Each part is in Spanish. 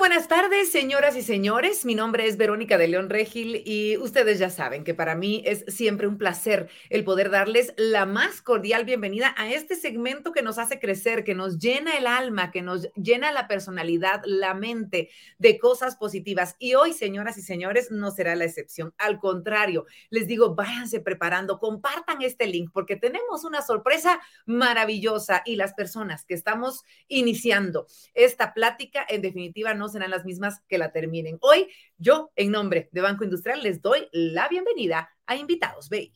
buenas tardes, señoras y señores. Mi nombre es Verónica de León Regil y ustedes ya saben que para mí es siempre un placer el poder darles la más cordial bienvenida a este segmento que nos hace crecer, que nos llena el alma, que nos llena la personalidad, la mente de cosas positivas. Y hoy, señoras y señores, no será la excepción. Al contrario, les digo, váyanse preparando, compartan este link porque tenemos una sorpresa maravillosa y las personas que estamos iniciando esta plática, en definitiva, no serán las mismas que la terminen. Hoy, yo, en nombre de Banco Industrial, les doy la bienvenida a Invitados BI.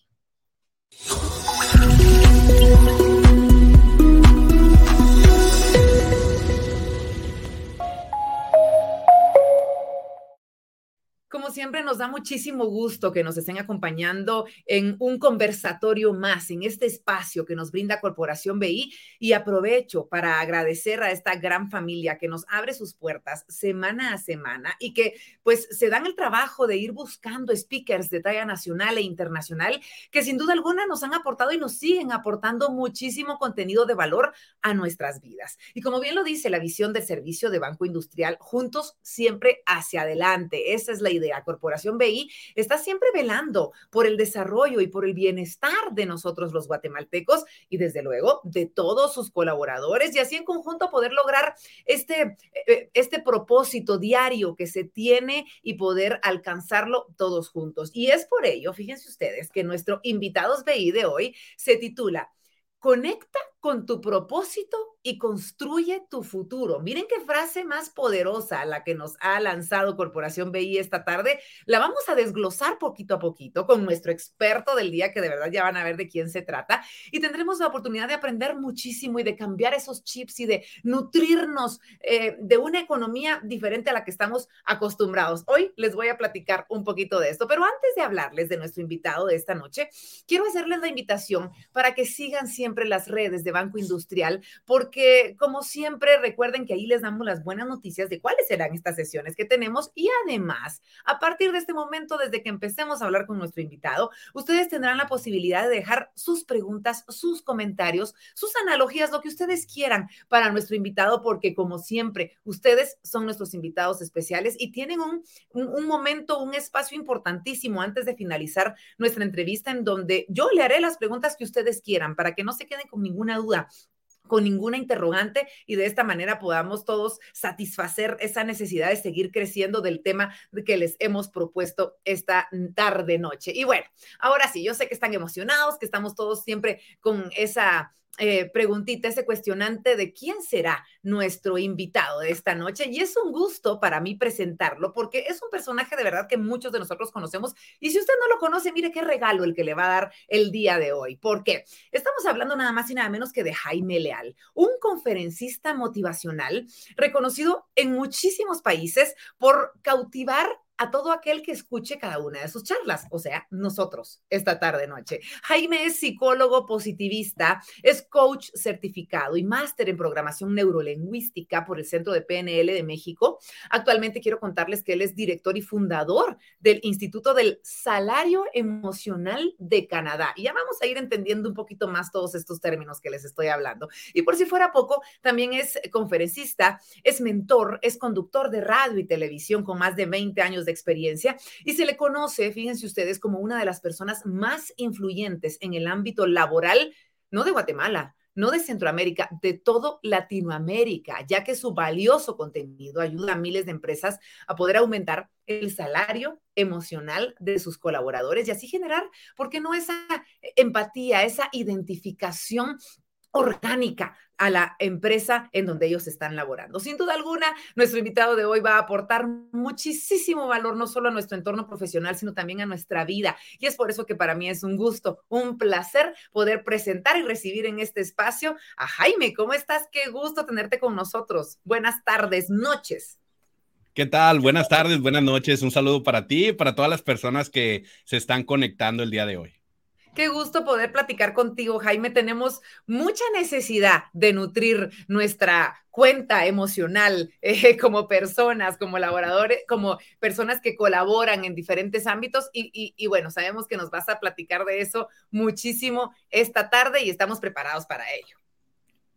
Como siempre, nos da muchísimo gusto que nos estén acompañando en un conversatorio más, en este espacio que nos brinda Corporación BI. Y aprovecho para agradecer a esta gran familia que nos abre sus puertas semana a semana y que pues se dan el trabajo de ir buscando speakers de talla nacional e internacional que sin duda alguna nos han aportado y nos siguen aportando muchísimo contenido de valor a nuestras vidas. Y como bien lo dice la visión del servicio de Banco Industrial, juntos siempre hacia adelante. Esa es la idea la Corporación BI está siempre velando por el desarrollo y por el bienestar de nosotros los guatemaltecos y desde luego de todos sus colaboradores y así en conjunto poder lograr este, eh, este propósito diario que se tiene y poder alcanzarlo todos juntos. Y es por ello, fíjense ustedes, que nuestro invitados BI de hoy se titula Conecta con tu propósito y construye tu futuro. Miren qué frase más poderosa la que nos ha lanzado Corporación BI esta tarde. La vamos a desglosar poquito a poquito con nuestro experto del día, que de verdad ya van a ver de quién se trata. Y tendremos la oportunidad de aprender muchísimo y de cambiar esos chips y de nutrirnos eh, de una economía diferente a la que estamos acostumbrados. Hoy les voy a platicar un poquito de esto, pero antes de hablarles de nuestro invitado de esta noche, quiero hacerles la invitación para que sigan siempre las redes de Banco Industrial, porque como siempre, recuerden que ahí les damos las buenas noticias de cuáles serán estas sesiones que tenemos. Y además, a partir de este momento, desde que empecemos a hablar con nuestro invitado, ustedes tendrán la posibilidad de dejar sus preguntas, sus comentarios, sus analogías, lo que ustedes quieran para nuestro invitado, porque como siempre, ustedes son nuestros invitados especiales y tienen un, un, un momento, un espacio importantísimo antes de finalizar nuestra entrevista en donde yo le haré las preguntas que ustedes quieran para que no se queden con ninguna duda duda con ninguna interrogante y de esta manera podamos todos satisfacer esa necesidad de seguir creciendo del tema que les hemos propuesto esta tarde noche. Y bueno, ahora sí, yo sé que están emocionados, que estamos todos siempre con esa eh, preguntita, ese cuestionante de quién será nuestro invitado de esta noche. Y es un gusto para mí presentarlo porque es un personaje de verdad que muchos de nosotros conocemos. Y si usted no lo conoce, mire qué regalo el que le va a dar el día de hoy. Porque estamos hablando nada más y nada menos que de Jaime Leal, un conferencista motivacional reconocido en muchísimos países por cautivar a todo aquel que escuche cada una de sus charlas, o sea, nosotros esta tarde noche. Jaime es psicólogo positivista, es coach certificado y máster en programación neurolingüística por el Centro de PNL de México. Actualmente quiero contarles que él es director y fundador del Instituto del Salario Emocional de Canadá. Y ya vamos a ir entendiendo un poquito más todos estos términos que les estoy hablando. Y por si fuera poco, también es conferencista, es mentor, es conductor de radio y televisión con más de 20 años de experiencia y se le conoce, fíjense ustedes, como una de las personas más influyentes en el ámbito laboral, no de Guatemala, no de Centroamérica, de todo Latinoamérica, ya que su valioso contenido ayuda a miles de empresas a poder aumentar el salario emocional de sus colaboradores y así generar, ¿por qué no esa empatía, esa identificación orgánica a la empresa en donde ellos están laborando. Sin duda alguna, nuestro invitado de hoy va a aportar muchísimo valor, no solo a nuestro entorno profesional, sino también a nuestra vida. Y es por eso que para mí es un gusto, un placer poder presentar y recibir en este espacio a Jaime. ¿Cómo estás? Qué gusto tenerte con nosotros. Buenas tardes, noches. ¿Qué tal? Buenas tardes, buenas noches. Un saludo para ti y para todas las personas que se están conectando el día de hoy. Qué gusto poder platicar contigo, Jaime. Tenemos mucha necesidad de nutrir nuestra cuenta emocional eh, como personas, como laboradores, como personas que colaboran en diferentes ámbitos. Y, y, bueno, sabemos que nos vas a platicar de eso muchísimo esta tarde y estamos preparados para ello.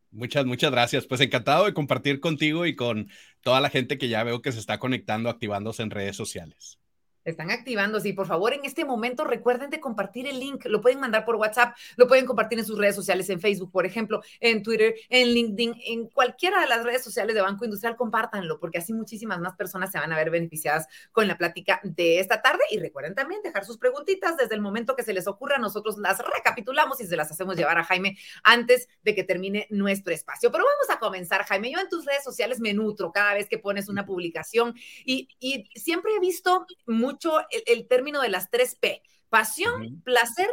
Muchas, muchas gracias. Pues encantado de compartir contigo y con toda la gente que ya veo que se está conectando, activándose en redes sociales. Están activando, sí, por favor, en este momento recuerden de compartir el link, lo pueden mandar por WhatsApp, lo pueden compartir en sus redes sociales, en Facebook, por ejemplo, en Twitter, en LinkedIn, en cualquiera de las redes sociales de Banco Industrial, compártanlo, porque así muchísimas más personas se van a ver beneficiadas con la plática de esta tarde. Y recuerden también dejar sus preguntitas desde el momento que se les ocurra, nosotros las recapitulamos y se las hacemos llevar a Jaime antes de que termine nuestro espacio. Pero vamos a comenzar, Jaime. Yo en tus redes sociales me nutro cada vez que pones una publicación y, y siempre he visto mucho el, término de las tres P, pasión, placer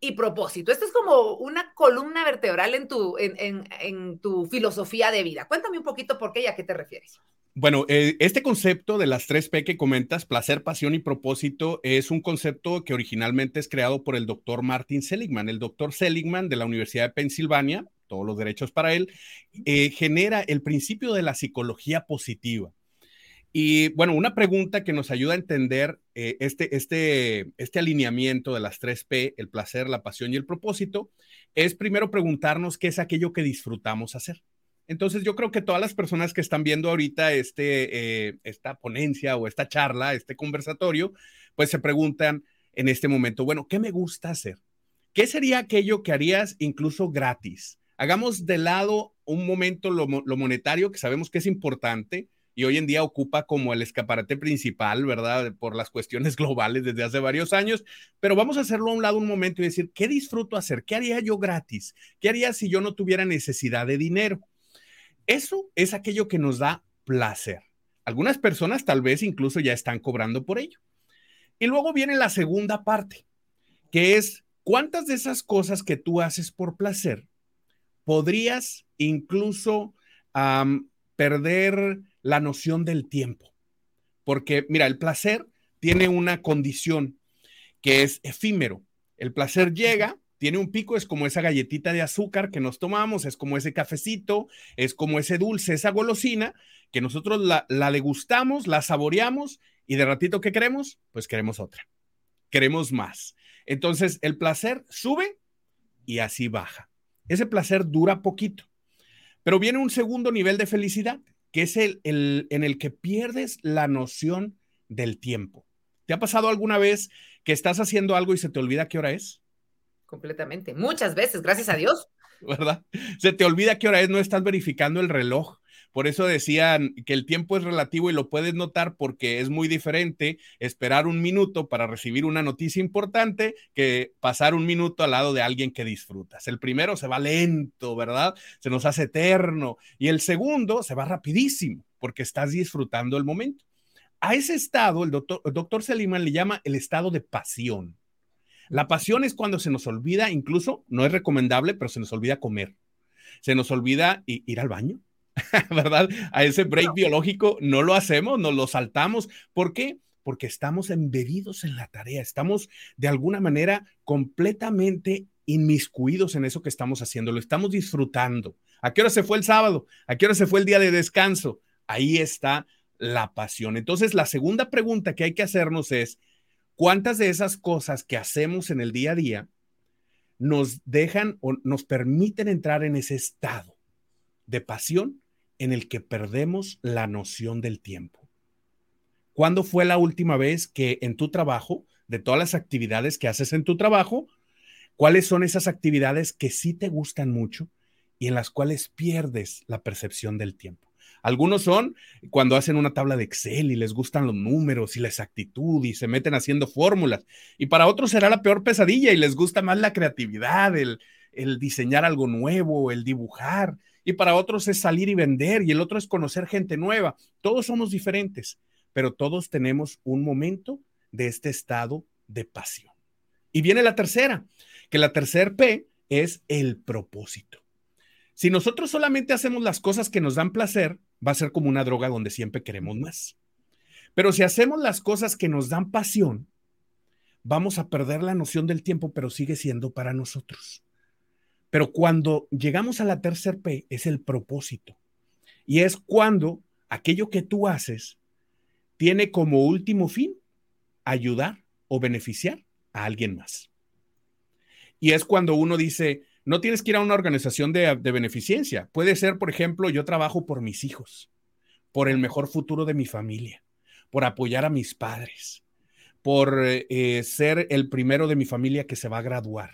y propósito. Esto es como una columna vertebral en tu, en, tu filosofía de vida. Cuéntame un poquito por qué y a qué te refieres. Bueno, eh, este concepto de las tres P que comentas, placer, pasión y propósito, es un concepto que originalmente es creado por el doctor Martin Seligman. El doctor Seligman de la Universidad de Pensilvania, todos los derechos para él, eh, genera el principio de la psicología positiva. Y bueno, una pregunta que nos ayuda a entender eh, este, este, este alineamiento de las tres P, el placer, la pasión y el propósito, es primero preguntarnos qué es aquello que disfrutamos hacer. Entonces yo creo que todas las personas que están viendo ahorita este, eh, esta ponencia o esta charla, este conversatorio, pues se preguntan en este momento, bueno, ¿qué me gusta hacer? ¿Qué sería aquello que harías incluso gratis? Hagamos de lado un momento lo, lo monetario, que sabemos que es importante, y hoy en día ocupa como el escaparate principal, ¿verdad? Por las cuestiones globales desde hace varios años, pero vamos a hacerlo a un lado un momento y decir, ¿qué disfruto hacer? ¿Qué haría yo gratis? ¿Qué haría si yo no tuviera necesidad de dinero? Eso es aquello que nos da placer. Algunas personas tal vez incluso ya están cobrando por ello. Y luego viene la segunda parte, que es cuántas de esas cosas que tú haces por placer podrías incluso perder la noción del tiempo. Porque, mira, el placer tiene una condición que es efímero. El placer llega, tiene un pico, es como esa galletita de azúcar que nos tomamos, es como ese cafecito, es como ese dulce, esa golosina, que nosotros la, la degustamos, la saboreamos y de ratito, ¿qué queremos? Pues queremos otra. Queremos más. Entonces, el placer sube y así baja. Ese placer dura poquito. Pero viene un segundo nivel de felicidad, que es el, en el que pierdes la noción del tiempo. ¿Te ha pasado alguna vez que estás haciendo algo y se te olvida qué hora es? Completamente. Muchas veces, gracias a Dios. ¿Verdad? Se te olvida qué hora es, no estás verificando el reloj. Por eso decían que el tiempo es relativo y lo puedes notar porque es muy diferente esperar un minuto para recibir una noticia importante que pasar un minuto al lado de alguien que disfrutas. El primero se va lento, ¿verdad? Se nos hace eterno y el segundo se va rapidísimo porque estás disfrutando el momento. A ese estado, el doctor, el le llama el estado de pasión. La pasión es cuando se nos olvida, incluso no es recomendable, pero se nos olvida comer. Se nos olvida ir al baño ¿verdad? A ese break biológico no lo hacemos, nos lo saltamos. ¿Por qué? Porque estamos embebidos en la tarea, estamos de alguna manera completamente inmiscuidos en eso que estamos haciendo, lo estamos disfrutando. ¿A qué hora se fue el sábado? ¿A qué hora se fue el día de descanso? Ahí está la pasión. Entonces, la segunda pregunta que hay que hacernos es, ¿cuántas de esas cosas que hacemos en el día a día nos dejan o nos permiten entrar en ese estado de pasión en el que perdemos la noción del tiempo. ¿Cuándo fue la última vez que en tu trabajo, de todas las actividades que haces en tu trabajo, cuáles son esas actividades que sí te gustan mucho y en las cuales pierdes la percepción del tiempo? Algunos son cuando hacen una tabla de Excel y les gustan los números y la exactitud y se meten haciendo fórmulas. Y para otros será la peor pesadilla y les gusta más la creatividad, el, el diseñar algo nuevo, el dibujar y para otros es salir y vender y el otro es conocer gente nueva. Todos somos diferentes, pero todos tenemos un momento de este estado de pasión. Y viene la tercera, que la tercer P es el propósito. Si nosotros solamente hacemos las cosas que nos dan placer, va a ser como una droga donde siempre queremos más. Pero si hacemos las cosas que nos dan pasión, vamos a perder la noción del tiempo, pero sigue siendo para nosotros. Pero cuando llegamos a la tercer P es el propósito. Y es cuando aquello que tú haces tiene como último fin ayudar o beneficiar a alguien más. Y es cuando uno dice, no tienes que ir a una organización de, beneficencia. Puede ser, por ejemplo, yo trabajo por mis hijos, por el mejor futuro de mi familia, por apoyar a mis padres, por eh, ser el primero de mi familia que se va a graduar,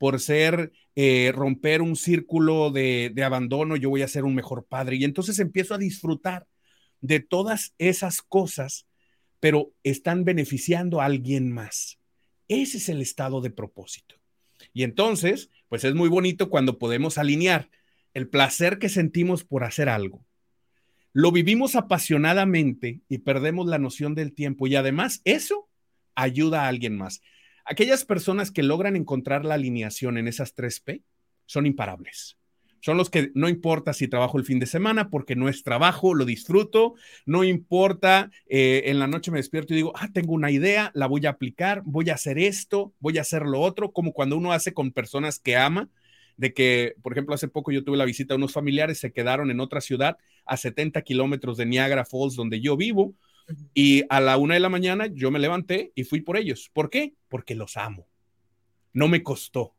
por ser, eh, romper un círculo de, de abandono, yo voy a ser un mejor padre. Y entonces empiezo a disfrutar de todas esas cosas, pero están beneficiando a alguien más. Ese es el estado de propósito. Y entonces, pues es muy bonito cuando podemos alinear el placer que sentimos por hacer algo. Lo vivimos apasionadamente y perdemos la noción del tiempo y además eso ayuda a alguien más. Aquellas personas que logran encontrar la alineación en esas tres P son imparables. Son los que no importa si trabajo el fin de semana porque no es trabajo, lo disfruto, no importa, eh, en la noche me despierto y digo, ah, tengo una idea, la voy a aplicar, voy a hacer esto, voy a hacer lo otro, como cuando uno hace con personas que ama, de que, por ejemplo, hace poco yo tuve la visita a unos familiares, se quedaron en otra ciudad a 70 kilómetros de Niagara Falls, donde yo vivo, y a la una de la mañana yo me levanté y fui por ellos. ¿Por qué? Porque los amo. No me costó.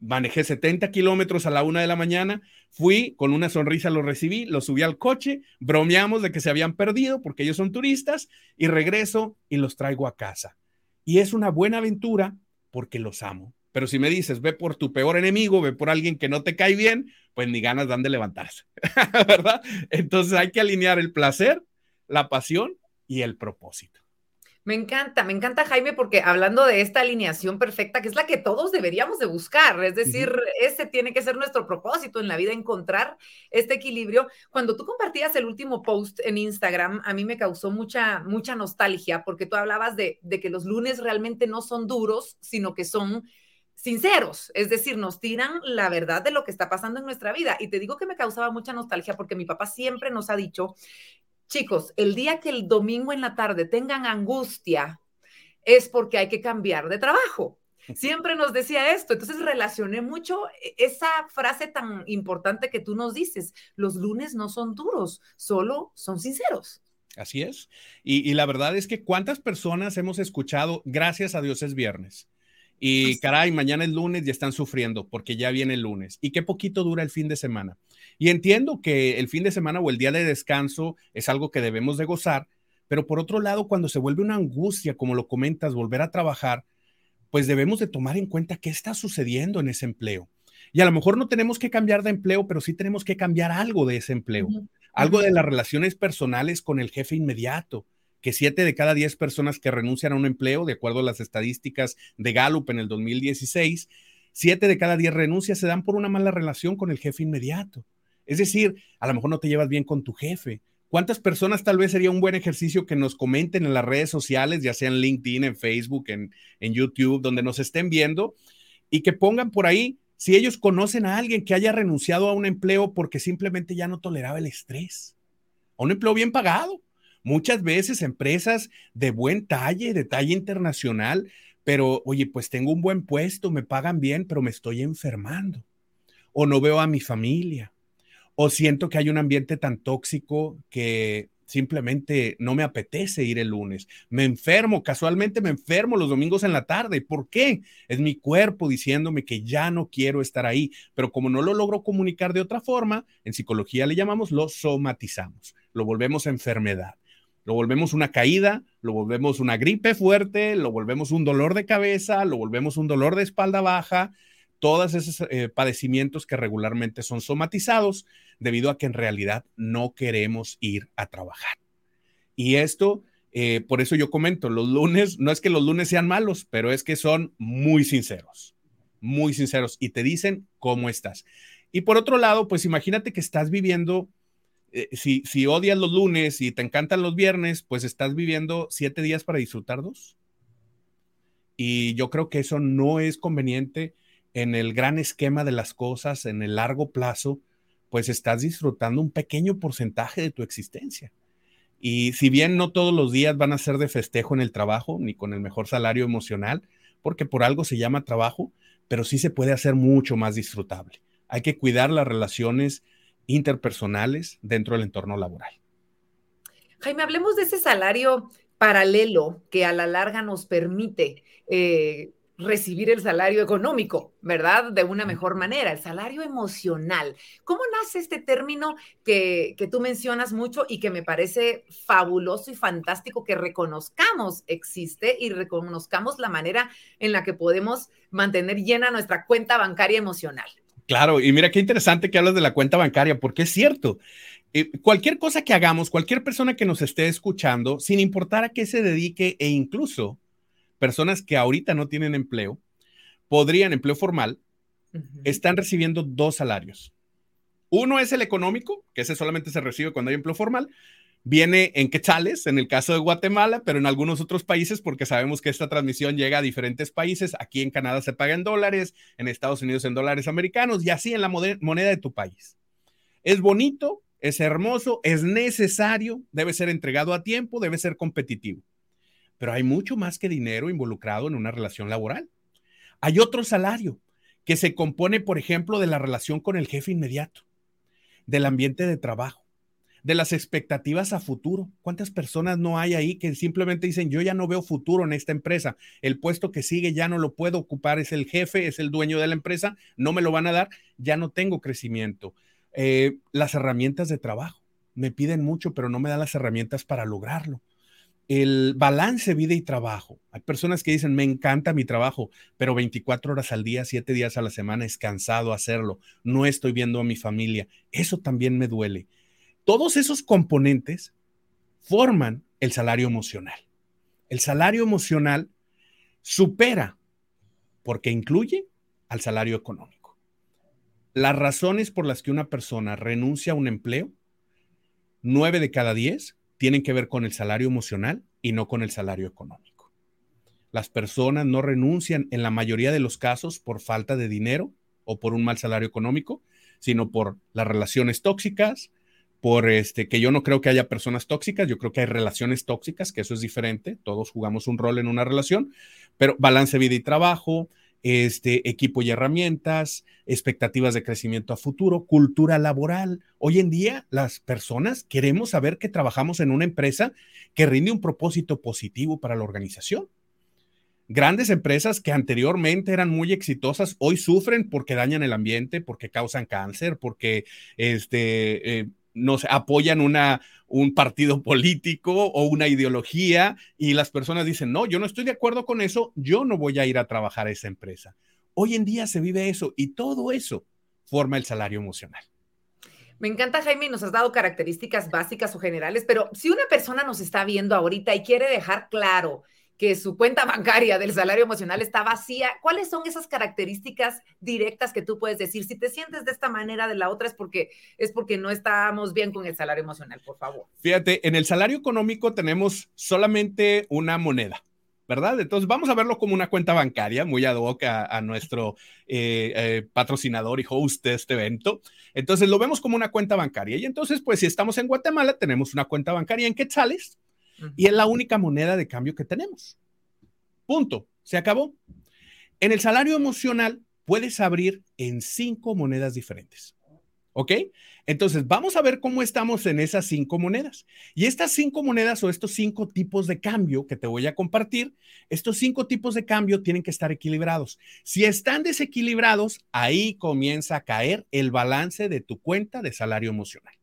Manejé 70 kilómetros a la una de la mañana, fui con una sonrisa, los recibí, los subí al coche, bromeamos de que se habían perdido porque ellos son turistas y regreso y los traigo a casa. Y es una buena aventura porque los amo. Pero si me dices, ve por tu peor enemigo, ve por alguien que no te cae bien, pues ni ganas dan de levantarse, ¿verdad? Entonces hay que alinear el placer la pasión y el propósito. Me encanta, me encanta Jaime porque hablando de esta alineación perfecta, que es la que todos deberíamos de buscar, es decir, ese tiene que ser nuestro propósito en la vida, encontrar este equilibrio. Cuando tú compartías el último post en Instagram, a mí me causó mucha, mucha nostalgia porque tú hablabas de, de que los lunes realmente no son duros, sino que son sinceros, es decir, nos tiran la verdad de lo que está pasando en nuestra vida. Y te digo que me causaba mucha nostalgia porque mi papá siempre nos ha dicho Chicos, el día que el domingo en la tarde tengan angustia es porque hay que cambiar de trabajo. Siempre nos decía esto, entonces relacioné mucho e, esa frase tan importante que tú nos dices, los lunes no son duros, solo son sinceros. Así es. Y, la verdad es que cuántas personas hemos escuchado, gracias a Dios es viernes. Y caray, mañana es lunes y están sufriendo porque ya viene el lunes. Y qué poquito dura el fin de semana. Y entiendo que el fin de semana o el día de descanso es algo que debemos de gozar, pero por otro lado, cuando se vuelve una angustia, como lo comentas, volver a trabajar, pues debemos de tomar en cuenta qué está sucediendo en ese empleo. Y a lo mejor no tenemos que cambiar de empleo, pero sí tenemos que cambiar algo de ese empleo, algo de las relaciones personales con el jefe inmediato, que siete de cada diez personas que renuncian a un empleo, de acuerdo a las estadísticas de Gallup en el 2016, siete de cada diez renuncias se dan por una mala relación con el jefe inmediato. Es decir, a lo mejor no te llevas bien con tu jefe. ¿Cuántas personas tal vez sería un buen ejercicio que nos comenten en las redes sociales, ya sea en LinkedIn, en Facebook, en, en YouTube, donde nos estén viendo y que pongan por ahí si ellos conocen a alguien que haya renunciado a un empleo porque simplemente ya no toleraba el estrés? A un empleo bien pagado. Muchas veces empresas de buen talle, de talla internacional, pero oye, pues tengo un buen puesto, me pagan bien, pero me estoy enfermando. O no veo a mi familia o siento que hay un ambiente tan tóxico que simplemente no me apetece ir el lunes. Me enfermo, casualmente me enfermo los domingos en la tarde. ¿Por qué? Es mi cuerpo diciéndome que ya no quiero estar ahí, pero como no lo logro comunicar de otra forma, en psicología le llamamos lo somatizamos, lo volvemos enfermedad. Lo volvemos una caída, lo volvemos una gripe fuerte, lo volvemos un dolor de cabeza, lo volvemos un dolor de espalda baja, todos esos eh, padecimientos que regularmente son somatizados debido a que en realidad no queremos ir a trabajar. Y esto, eh, por eso yo comento, los lunes, no es que los lunes sean malos, pero es que son muy sinceros, muy sinceros y te dicen cómo estás. Y por otro lado, pues imagínate que estás viviendo, eh, si, si odias los lunes y te encantan los viernes, pues estás viviendo siete días para disfrutar dos. Y yo creo que eso no es conveniente en el gran esquema de las cosas, en el largo plazo, pues estás disfrutando un pequeño porcentaje de tu existencia. Y si bien no todos los días van a ser de festejo en el trabajo, ni con el mejor salario emocional, porque por algo se llama trabajo, pero sí se puede hacer mucho más disfrutable. Hay que cuidar las relaciones interpersonales dentro del entorno laboral. Jaime, hablemos de ese salario paralelo que a la larga nos permite eh, recibir el salario económico, ¿verdad? De una mejor manera, el salario emocional. ¿Cómo nace este término que, que, tú mencionas mucho y que me parece fabuloso y fantástico que reconozcamos existe y reconozcamos la manera en la que podemos mantener llena nuestra cuenta bancaria emocional? Claro, y mira qué interesante que hablas de la cuenta bancaria, porque es cierto. Eh, cualquier cosa que hagamos, cualquier persona que nos esté escuchando, sin importar a qué se dedique e incluso personas que ahorita no tienen empleo, podrían, empleo formal, están recibiendo dos salarios. Uno es el económico, que ese solamente se recibe cuando hay empleo formal. Viene en quetzales, en el caso de Guatemala, pero en algunos otros países, porque sabemos que esta transmisión llega a diferentes países. Aquí en Canadá se paga en dólares, en Estados Unidos en dólares americanos y así en la moneda de tu país. Es bonito, es hermoso, es necesario, debe ser entregado a tiempo, debe ser competitivo pero hay mucho más que dinero involucrado en una relación laboral. Hay otro salario que se compone, por ejemplo, de la relación con el jefe inmediato, del ambiente de trabajo, de las expectativas a futuro. ¿Cuántas personas no hay ahí que simplemente dicen, yo ya no veo futuro en esta empresa, el puesto que sigue ya no lo puedo ocupar, es el jefe, es el dueño de la empresa, no me lo van a dar, ya no tengo crecimiento. Eh, las herramientas de trabajo, me piden mucho, pero no me dan las herramientas para lograrlo el balance vida y trabajo. Hay personas que dicen, me encanta mi trabajo, pero 24 horas al día, 7 días a la semana es cansado hacerlo. No estoy viendo a mi familia. Eso también me duele. Todos esos componentes forman el salario emocional. El salario emocional supera porque incluye al salario económico. Las razones por las que una persona renuncia a un empleo, 9 de cada 10 tienen que ver con el salario emocional y no con el salario económico. Las personas no renuncian en la mayoría de los casos por falta de dinero o por un mal salario económico, sino por las relaciones tóxicas, por este que yo no creo que haya personas tóxicas, yo creo que hay relaciones tóxicas, que eso es diferente, todos jugamos un rol en una relación, pero balance vida y trabajo, este, equipo y herramientas, expectativas de crecimiento a futuro, cultura laboral. Hoy en día las personas queremos saber que trabajamos en una empresa que rinde un propósito positivo para la organización. Grandes empresas que anteriormente eran muy exitosas hoy sufren porque dañan el ambiente, porque causan cáncer, porque este, eh, nos apoyan una, un partido político o una ideología y las personas dicen, no, yo no estoy de acuerdo con eso, yo no voy a ir a trabajar a esa empresa. Hoy en día se vive eso y todo eso forma el salario emocional. Me encanta, Jaime, nos has dado características básicas o generales, pero si una persona nos está viendo ahorita y quiere dejar claro que su cuenta bancaria del salario emocional está vacía, ¿cuáles son esas características directas que tú puedes decir? Si te sientes de esta manera, de la otra, es porque, es porque no estamos bien con el salario emocional, por favor. Fíjate, en el salario económico tenemos solamente una moneda. ¿verdad? Entonces vamos a verlo como una cuenta bancaria, muy ad hoc a, nuestro eh, eh, patrocinador y host de este evento. Entonces lo vemos como una cuenta bancaria. Y entonces, pues si estamos en Guatemala, tenemos una cuenta bancaria en quetzales, y es la única moneda de cambio que tenemos. Punto. Se acabó. En el salario emocional puedes abrir en cinco monedas diferentes. ¿Ok? Entonces, vamos a ver cómo estamos en esas cinco monedas. Y estas cinco monedas o estos cinco tipos de cambio que te voy a compartir, estos cinco tipos de cambio tienen que estar equilibrados. Si están desequilibrados, ahí comienza a caer el balance de tu cuenta de salario emocional.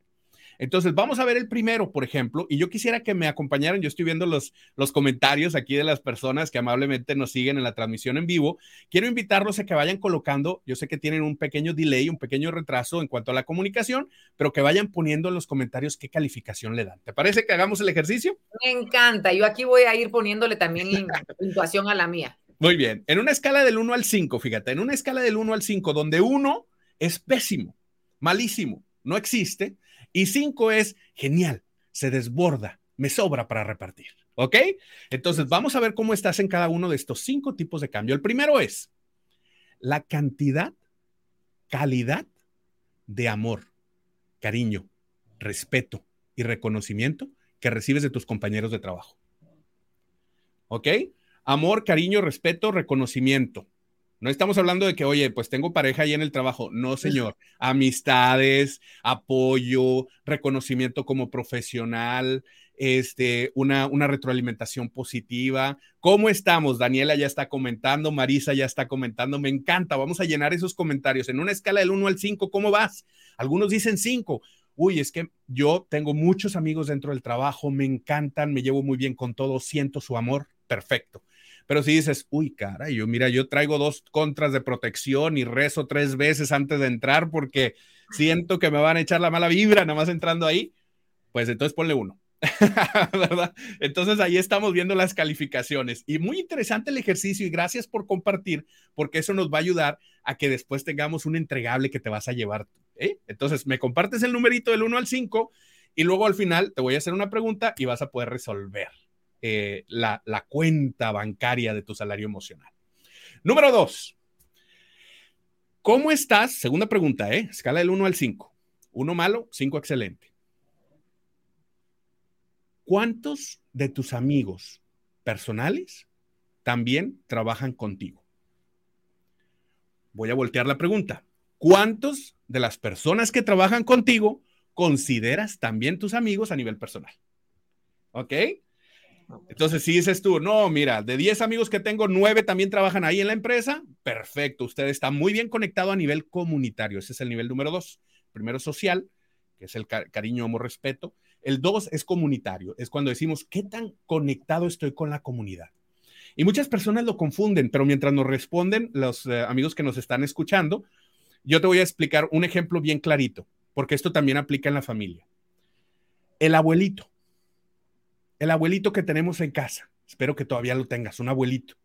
Entonces, vamos a ver el primero, por ejemplo, y yo quisiera que me acompañaran, yo estoy viendo los, los comentarios aquí de las personas que amablemente nos siguen en la transmisión en vivo. Quiero invitarlos a que vayan colocando, yo sé que tienen un pequeño delay, un pequeño retraso en cuanto a la comunicación, pero que vayan poniendo en los comentarios qué calificación le dan. ¿Te parece que hagamos el ejercicio? Me encanta, yo aquí voy a ir poniéndole también puntuación a la mía. Muy bien, en una escala del 1 al 5, fíjate, en una escala del 1 al 5, donde 1 es pésimo, malísimo, no existe, y cinco es genial, se desborda, me sobra para repartir. ¿Ok? Entonces vamos a ver cómo estás en cada uno de estos cinco tipos de cambio. El primero es la cantidad, calidad de amor, cariño, respeto y reconocimiento que recibes de tus compañeros de trabajo. ¿Ok? Amor, cariño, respeto, reconocimiento. No estamos hablando de que, oye, pues tengo pareja ahí en el trabajo. No, señor. Amistades, apoyo, reconocimiento como profesional, este, una, una retroalimentación positiva. ¿Cómo estamos? Daniela ya está comentando, Marisa ya está comentando. Me encanta. Vamos a llenar esos comentarios. En una escala del 1 al 5, ¿cómo vas? Algunos dicen 5. Uy, es que yo tengo muchos amigos dentro del trabajo, me encantan, me llevo muy bien con todos, siento su amor. Perfecto pero si dices, uy, cara, yo mira, yo traigo dos contras de protección y rezo tres veces antes de entrar porque siento que me van a echar la mala vibra nada más entrando ahí, pues entonces ponle uno. Entonces ahí estamos viendo las calificaciones y muy interesante el ejercicio y gracias por compartir porque eso nos va a ayudar a que después tengamos un entregable que te vas a llevar. ¿eh? Entonces me compartes el numerito del 1 al 5 y luego al final te voy a hacer una pregunta y vas a poder resolver. Eh, la, cuenta bancaria de tu salario emocional. Número dos, ¿cómo estás? Segunda pregunta, ¿eh? Escala del 1 al 5. Uno malo, 5 excelente. ¿Cuántos de tus amigos personales también trabajan contigo? Voy a voltear la pregunta. ¿Cuántos de las personas que trabajan contigo consideras también tus amigos a nivel personal? ¿Ok? Entonces, si dices tú, no, mira, de 10 amigos que tengo, 9 también trabajan ahí en la empresa, perfecto, usted está muy bien conectado a nivel comunitario, ese es el nivel número 2. Primero social, que es el cariño, amor, respeto. El 2 es comunitario, es cuando decimos, ¿qué tan conectado estoy con la comunidad? Y muchas personas lo confunden, pero mientras nos responden los eh, amigos que nos están escuchando, yo te voy a explicar un ejemplo bien clarito, porque esto también aplica en la familia. El abuelito el abuelito que tenemos en casa, espero que todavía lo tengas, un abuelito,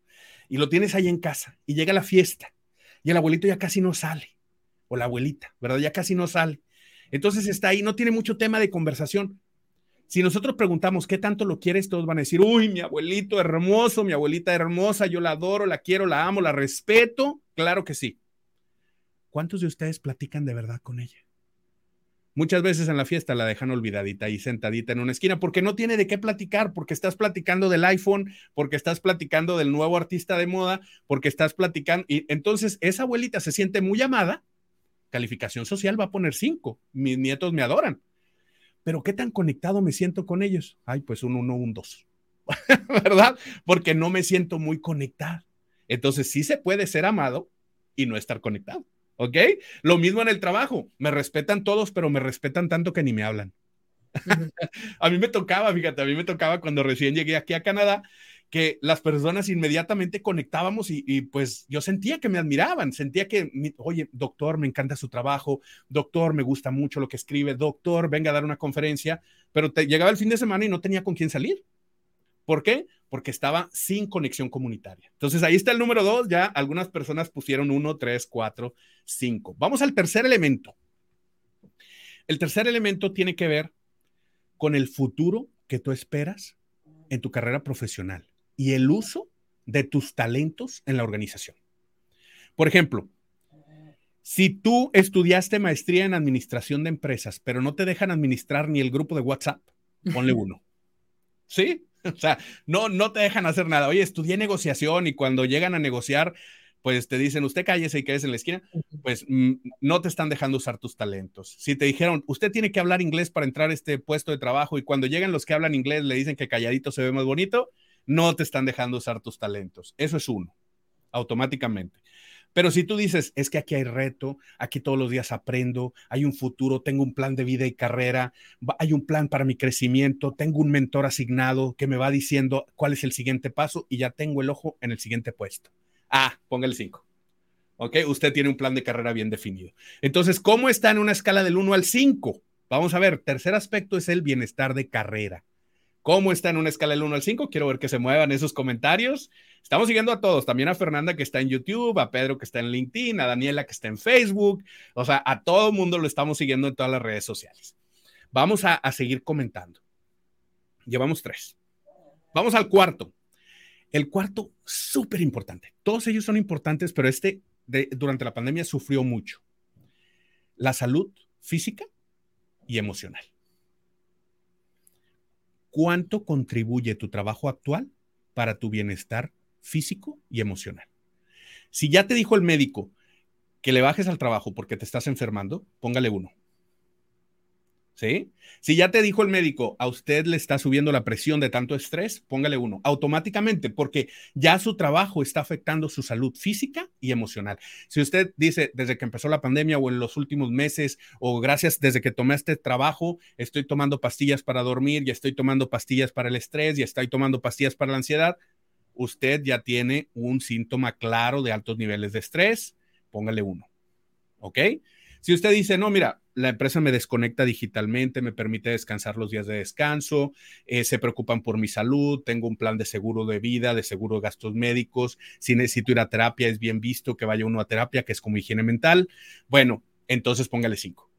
y lo tienes ahí en casa, y llega la fiesta, y el abuelito ya casi no sale, o la abuelita, ¿verdad? Ya casi no sale. Entonces está ahí, no tiene mucho tema de conversación. Si nosotros preguntamos qué tanto lo quieres, todos van a decir, uy, mi abuelito hermoso, mi abuelita hermosa, yo la adoro, la quiero, la amo, la respeto. Claro que sí. ¿Cuántos de ustedes platican de verdad con ella? Muchas veces en la fiesta la dejan olvidadita y sentadita en una esquina porque no tiene de qué platicar, porque estás platicando del iPhone, porque estás platicando del nuevo artista de moda, porque estás platicando. Y entonces esa abuelita se siente muy amada. Calificación social va a poner cinco. Mis nietos me adoran. Pero ¿qué tan conectado me siento con ellos? Ay, pues un uno, un dos. ¿Verdad? Porque no me siento muy conectado. Entonces sí se puede ser amado y no estar conectado. ¿Ok? Lo mismo en el trabajo. Me respetan todos, pero me respetan tanto que ni me hablan. a mí me tocaba, fíjate, a mí me tocaba cuando recién llegué aquí a Canadá, que las personas inmediatamente conectábamos y, pues yo sentía que me admiraban, sentía que, oye, doctor, me encanta su trabajo, doctor, me gusta mucho lo que escribe, doctor, venga a dar una conferencia, pero te, llegaba el fin de semana y no tenía con quién salir. ¿Por qué? Porque estaba sin conexión comunitaria. Entonces ahí está el número dos, ya algunas personas pusieron uno, tres, cuatro, cinco. Vamos al tercer elemento. El tercer elemento tiene que ver con el futuro que tú esperas en tu carrera profesional y el uso de tus talentos en la organización. Por ejemplo, si tú estudiaste maestría en administración de empresas, pero no te dejan administrar ni el grupo de WhatsApp, ponle uno. ¿Sí? O sea, no, no te dejan hacer nada. Oye, estudié negociación y cuando llegan a negociar, pues te dicen, usted cállese y quédese en la esquina, pues mm, no te están dejando usar tus talentos. Si te dijeron, usted tiene que hablar inglés para entrar a este puesto de trabajo y cuando llegan los que hablan inglés le dicen que calladito se ve más bonito, no te están dejando usar tus talentos. Eso es uno, automáticamente. Pero si tú dices, es que aquí hay reto, aquí todos los días aprendo, hay un futuro, tengo un plan de vida y carrera, hay un plan para mi crecimiento, tengo un mentor asignado que me va diciendo cuál es el siguiente paso y ya tengo el ojo en el siguiente puesto. Ah, ponga el 5. ¿Ok? Usted tiene un plan de carrera bien definido. Entonces, ¿cómo está en una escala del 1 al 5? Vamos a ver, tercer aspecto es el bienestar de carrera. ¿Cómo está en una escala del 1 al 5? Quiero ver que se muevan esos comentarios. Estamos siguiendo a todos, también a Fernanda que está en YouTube, a Pedro que está en LinkedIn, a Daniela que está en Facebook. O sea, a todo el mundo lo estamos siguiendo en todas las redes sociales. Vamos a, seguir comentando. Llevamos tres. Vamos al cuarto. El cuarto, súper importante. Todos ellos son importantes, pero este durante la pandemia sufrió mucho. La salud física y emocional cuánto contribuye tu trabajo actual para tu bienestar físico y emocional. Si ya te dijo el médico que le bajes al trabajo porque te estás enfermando, póngale uno. ¿Sí? Si ya te dijo el médico, a usted le está subiendo la presión de tanto estrés, póngale uno, automáticamente, porque ya su trabajo está afectando su salud física y emocional. Si usted dice, desde que empezó la pandemia o en los últimos meses, o gracias, desde que tomé este trabajo, estoy tomando pastillas para dormir, y estoy tomando pastillas para el estrés, y estoy tomando pastillas para la ansiedad, usted ya tiene un síntoma claro de altos niveles de estrés, póngale uno. ¿Ok? Si usted dice, no, mira, la empresa me desconecta digitalmente, me permite descansar los días de descanso, eh, se preocupan por mi salud, tengo un plan de seguro de vida, de seguro de gastos médicos, si necesito ir a terapia, es bien visto que vaya uno a terapia, que es como higiene mental. Bueno, entonces póngale cinco.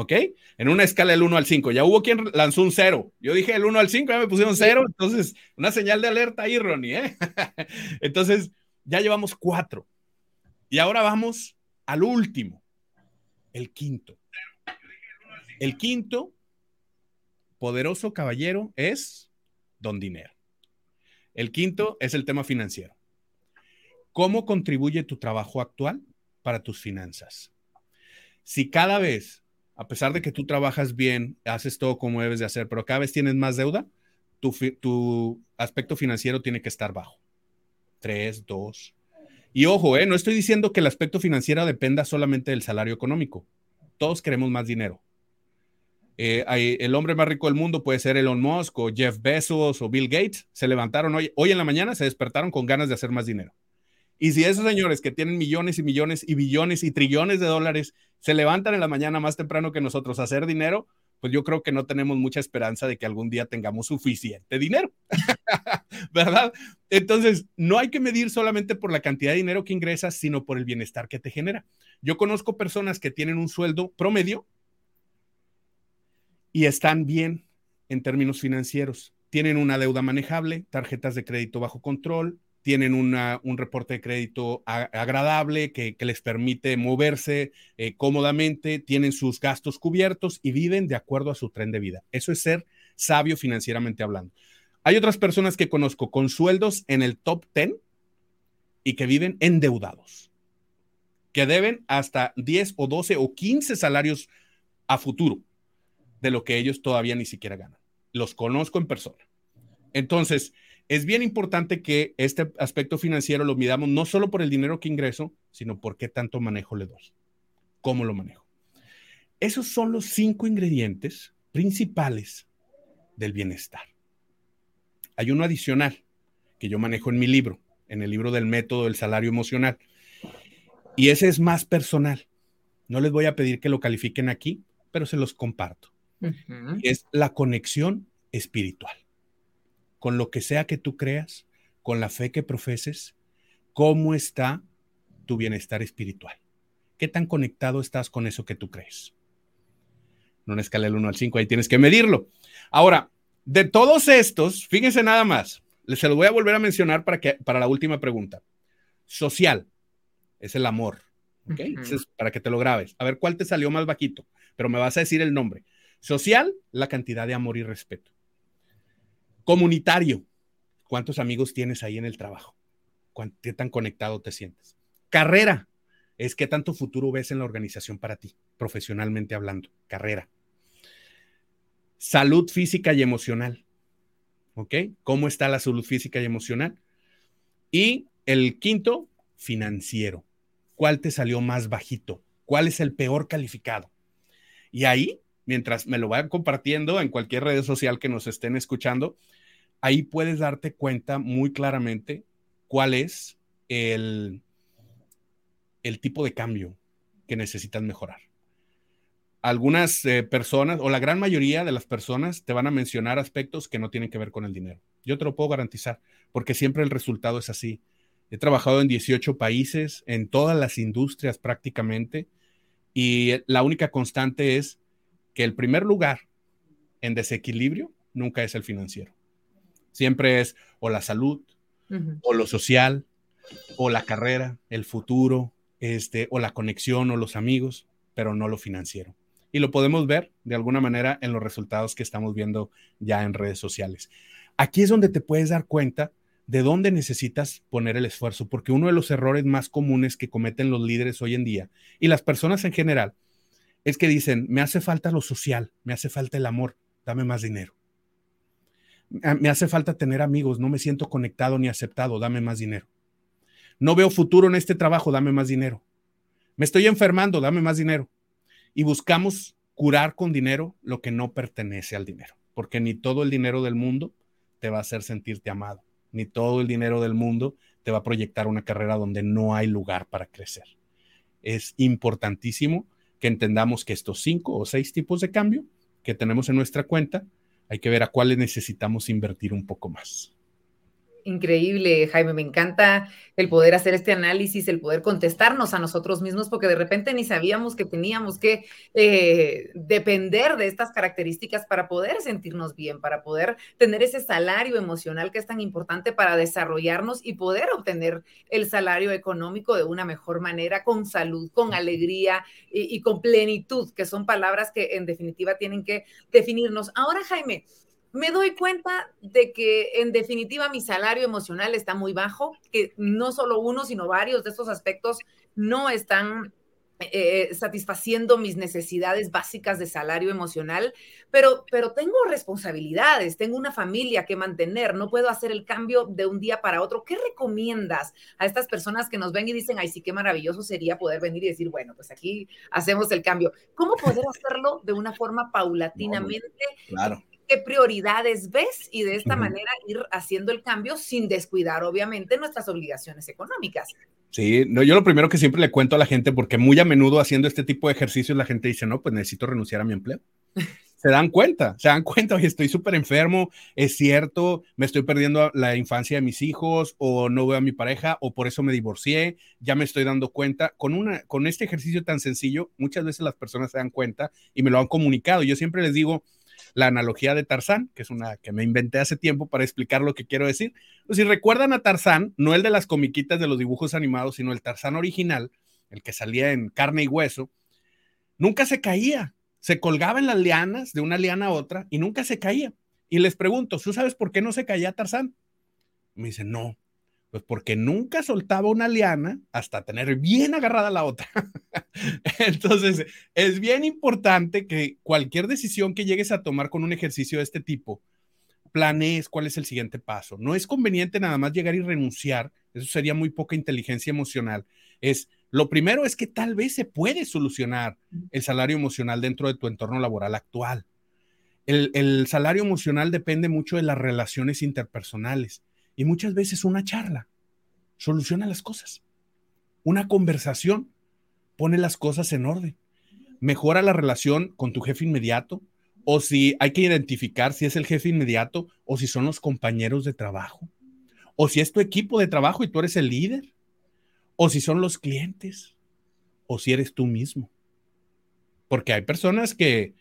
¿Ok? En una escala del 1 al 5. Ya hubo quien lanzó un 0. Yo dije el 1 al 5, ya me pusieron 0. Entonces, una señal de alerta ahí, Ronnie. ¿eh? entonces, ya llevamos 4. Y ahora vamos al último el quinto. El quinto poderoso caballero es Don Dinero. El quinto es el tema financiero. ¿Cómo contribuye tu trabajo actual para tus finanzas? Si cada vez, a pesar de que tú trabajas bien, haces todo como debes de hacer, pero cada vez tienes más deuda, tu, aspecto financiero tiene que estar bajo. Tres, dos, y ojo, eh, no estoy diciendo que el aspecto financiero dependa solamente del salario económico. Todos queremos más dinero. Eh, el hombre más rico del mundo puede ser Elon Musk o Jeff Bezos o Bill Gates. Se levantaron hoy, hoy en la mañana, se despertaron con ganas de hacer más dinero. Y si esos señores que tienen millones y millones y billones y trillones de dólares se levantan en la mañana más temprano que nosotros a hacer dinero, pues yo creo que no tenemos mucha esperanza de que algún día tengamos suficiente dinero, ¿verdad? Entonces, no hay que medir solamente por la cantidad de dinero que ingresas, sino por el bienestar que te genera. Yo conozco personas que tienen un sueldo promedio y están bien en términos financieros. Tienen una deuda manejable, tarjetas de crédito bajo control, tienen un reporte de crédito agradable que, les permite moverse eh, cómodamente, tienen sus gastos cubiertos y viven de acuerdo a su tren de vida. Eso es ser sabio financieramente hablando. Hay otras personas que conozco con sueldos en el top 10 y que viven endeudados, que deben hasta 10 o 12 o 15 salarios a futuro de lo que ellos todavía ni siquiera ganan. Los conozco en persona. Entonces, es bien importante que este aspecto financiero lo midamos no solo por el dinero que ingreso, sino por qué tanto manejo le doy, cómo lo manejo. Esos son los cinco ingredientes principales del bienestar. Hay uno adicional que yo manejo en mi libro, en el libro del método del salario emocional. Y ese es más personal. No les voy a pedir que lo califiquen aquí, pero se los comparto. Es la conexión espiritual con lo que sea que tú creas, con la fe que profeses, cómo está tu bienestar espiritual. ¿Qué tan conectado estás con eso que tú crees? No una escala del 1 al 5, ahí tienes que medirlo. Ahora, de todos estos, fíjense nada más, se los voy a volver a mencionar para, que, para la última pregunta. Social es el amor, ¿ok? es para que te lo grabes. A ver cuál te salió más bajito, pero me vas a decir el nombre. Social, la cantidad de amor y respeto. Comunitario. ¿Cuántos amigos tienes ahí en el trabajo? ¿Qué tan conectado te sientes? Carrera. Es qué tanto futuro ves en la organización para ti, profesionalmente hablando. Carrera. Salud física y emocional. ¿Ok? ¿Cómo está la salud física y emocional? Y el quinto, financiero. ¿Cuál te salió más bajito? ¿Cuál es el peor calificado? Y ahí, mientras me lo vayan compartiendo en cualquier red social que nos estén escuchando, ahí puedes darte cuenta muy claramente cuál es el, el tipo de cambio que necesitas mejorar. Algunas eh, personas o la gran mayoría de las personas te van a mencionar aspectos que no tienen que ver con el dinero. Yo te lo puedo garantizar porque siempre el resultado es así. He trabajado en 18 países, en todas las industrias prácticamente, y la única constante es que el primer lugar en desequilibrio nunca es el financiero. Siempre es o la salud, o lo social, o la carrera, el futuro, este, o la conexión, o los amigos, pero no lo financiero. Y lo podemos ver de alguna manera en los resultados que estamos viendo ya en redes sociales. Aquí es donde te puedes dar cuenta de dónde necesitas poner el esfuerzo, porque uno de los errores más comunes que cometen los líderes hoy en día y las personas en general es que dicen, me hace falta lo social, me hace falta el amor, dame más dinero. Ah, me hace falta tener amigos, no me siento conectado ni aceptado, dame más dinero. No veo futuro en este trabajo, dame más dinero. Me estoy enfermando, dame más dinero. Y buscamos curar con dinero lo que no pertenece al dinero, porque ni todo el dinero del mundo te va a hacer sentirte amado, ni todo el dinero del mundo te va a proyectar una carrera donde no hay lugar para crecer. Es importantísimo que entendamos que estos cinco o seis tipos de cambio que tenemos en nuestra cuenta, hay que ver a cuáles necesitamos invertir un poco más. Increíble, Jaime, me encanta el poder hacer este análisis, el poder contestarnos a nosotros mismos, porque de repente ni sabíamos que teníamos que eh, depender de estas características para poder sentirnos bien, para poder tener ese salario emocional que es tan importante para desarrollarnos y poder obtener el salario económico de una mejor manera, con salud, con alegría y, y con plenitud, que son palabras que en definitiva tienen que definirnos. Ahora, Jaime, me doy cuenta de que en definitiva mi salario emocional está muy bajo, que no solo uno, sino varios de estos aspectos no están eh, satisfaciendo mis necesidades básicas de salario emocional, pero, pero tengo responsabilidades, tengo una familia que mantener, no puedo hacer el cambio de un día para otro. ¿Qué recomiendas a estas personas que nos ven y dicen, ay, sí, qué maravilloso sería poder venir y decir, bueno, pues aquí hacemos el cambio? ¿Cómo poder hacerlo de una forma paulatinamente? claro qué prioridades ves y de esta manera ir haciendo el cambio sin descuidar, obviamente, nuestras obligaciones económicas. Sí, no, yo lo primero que siempre le cuento a la gente, porque muy a menudo haciendo este tipo de ejercicios la gente dice, no, pues necesito renunciar a mi empleo. se dan cuenta, se dan cuenta, oye, estoy súper enfermo, es cierto, me estoy perdiendo la infancia de mis hijos o no veo a mi pareja o por eso me divorcié, ya me estoy dando cuenta. Con, una, con este ejercicio tan sencillo, muchas veces las personas se dan cuenta y me lo han comunicado. Yo siempre les digo, la analogía de Tarzán, que es una que me inventé hace tiempo para explicar lo que quiero decir. Pues si recuerdan a Tarzán, no el de las comiquitas de los dibujos animados, sino el Tarzán original, el que salía en carne y hueso, nunca se caía, se colgaba en las lianas de una liana a otra y nunca se caía. Y les pregunto, ¿tú sabes por qué no se caía Tarzán? Me dice, no, pues porque nunca soltaba una liana hasta tener bien agarrada la otra. Entonces, es bien importante que cualquier decisión que llegues a tomar con un ejercicio de este tipo, planees cuál es el siguiente paso. No es conveniente nada más llegar y renunciar, eso sería muy poca inteligencia emocional. Es lo primero es que tal vez se puede solucionar el salario emocional dentro de tu entorno laboral actual. El, el salario emocional depende mucho de las relaciones interpersonales y muchas veces una charla soluciona las cosas. Una conversación pone las cosas en orden. Mejora la relación con tu jefe inmediato o si hay que identificar si es el jefe inmediato o si son los compañeros de trabajo o si es tu equipo de trabajo y tú eres el líder o si son los clientes o si eres tú mismo. Porque hay personas que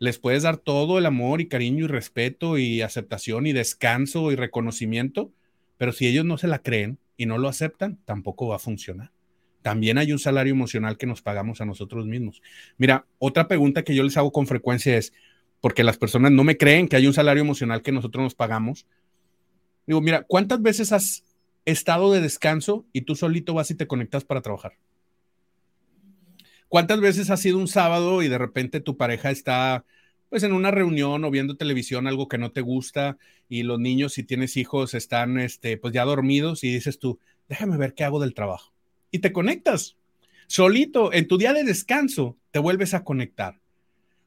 les puedes dar todo el amor y cariño y respeto y aceptación y descanso y reconocimiento, pero si ellos no se la creen y no lo aceptan, tampoco va a funcionar. También hay un salario emocional que nos pagamos a nosotros mismos. Mira, otra pregunta que yo les hago con frecuencia es, porque las personas no me creen que hay un salario emocional que nosotros nos pagamos. Digo, mira, ¿cuántas veces has estado de descanso y tú solito vas y te conectas para trabajar? ¿Cuántas veces ha sido un sábado y de repente tu pareja está pues en una reunión o viendo televisión algo que no te gusta y los niños, si tienes hijos, están este, pues ya dormidos y dices tú, déjame ver qué hago del trabajo. Y te conectas. Solito, en tu día de descanso, te vuelves a conectar.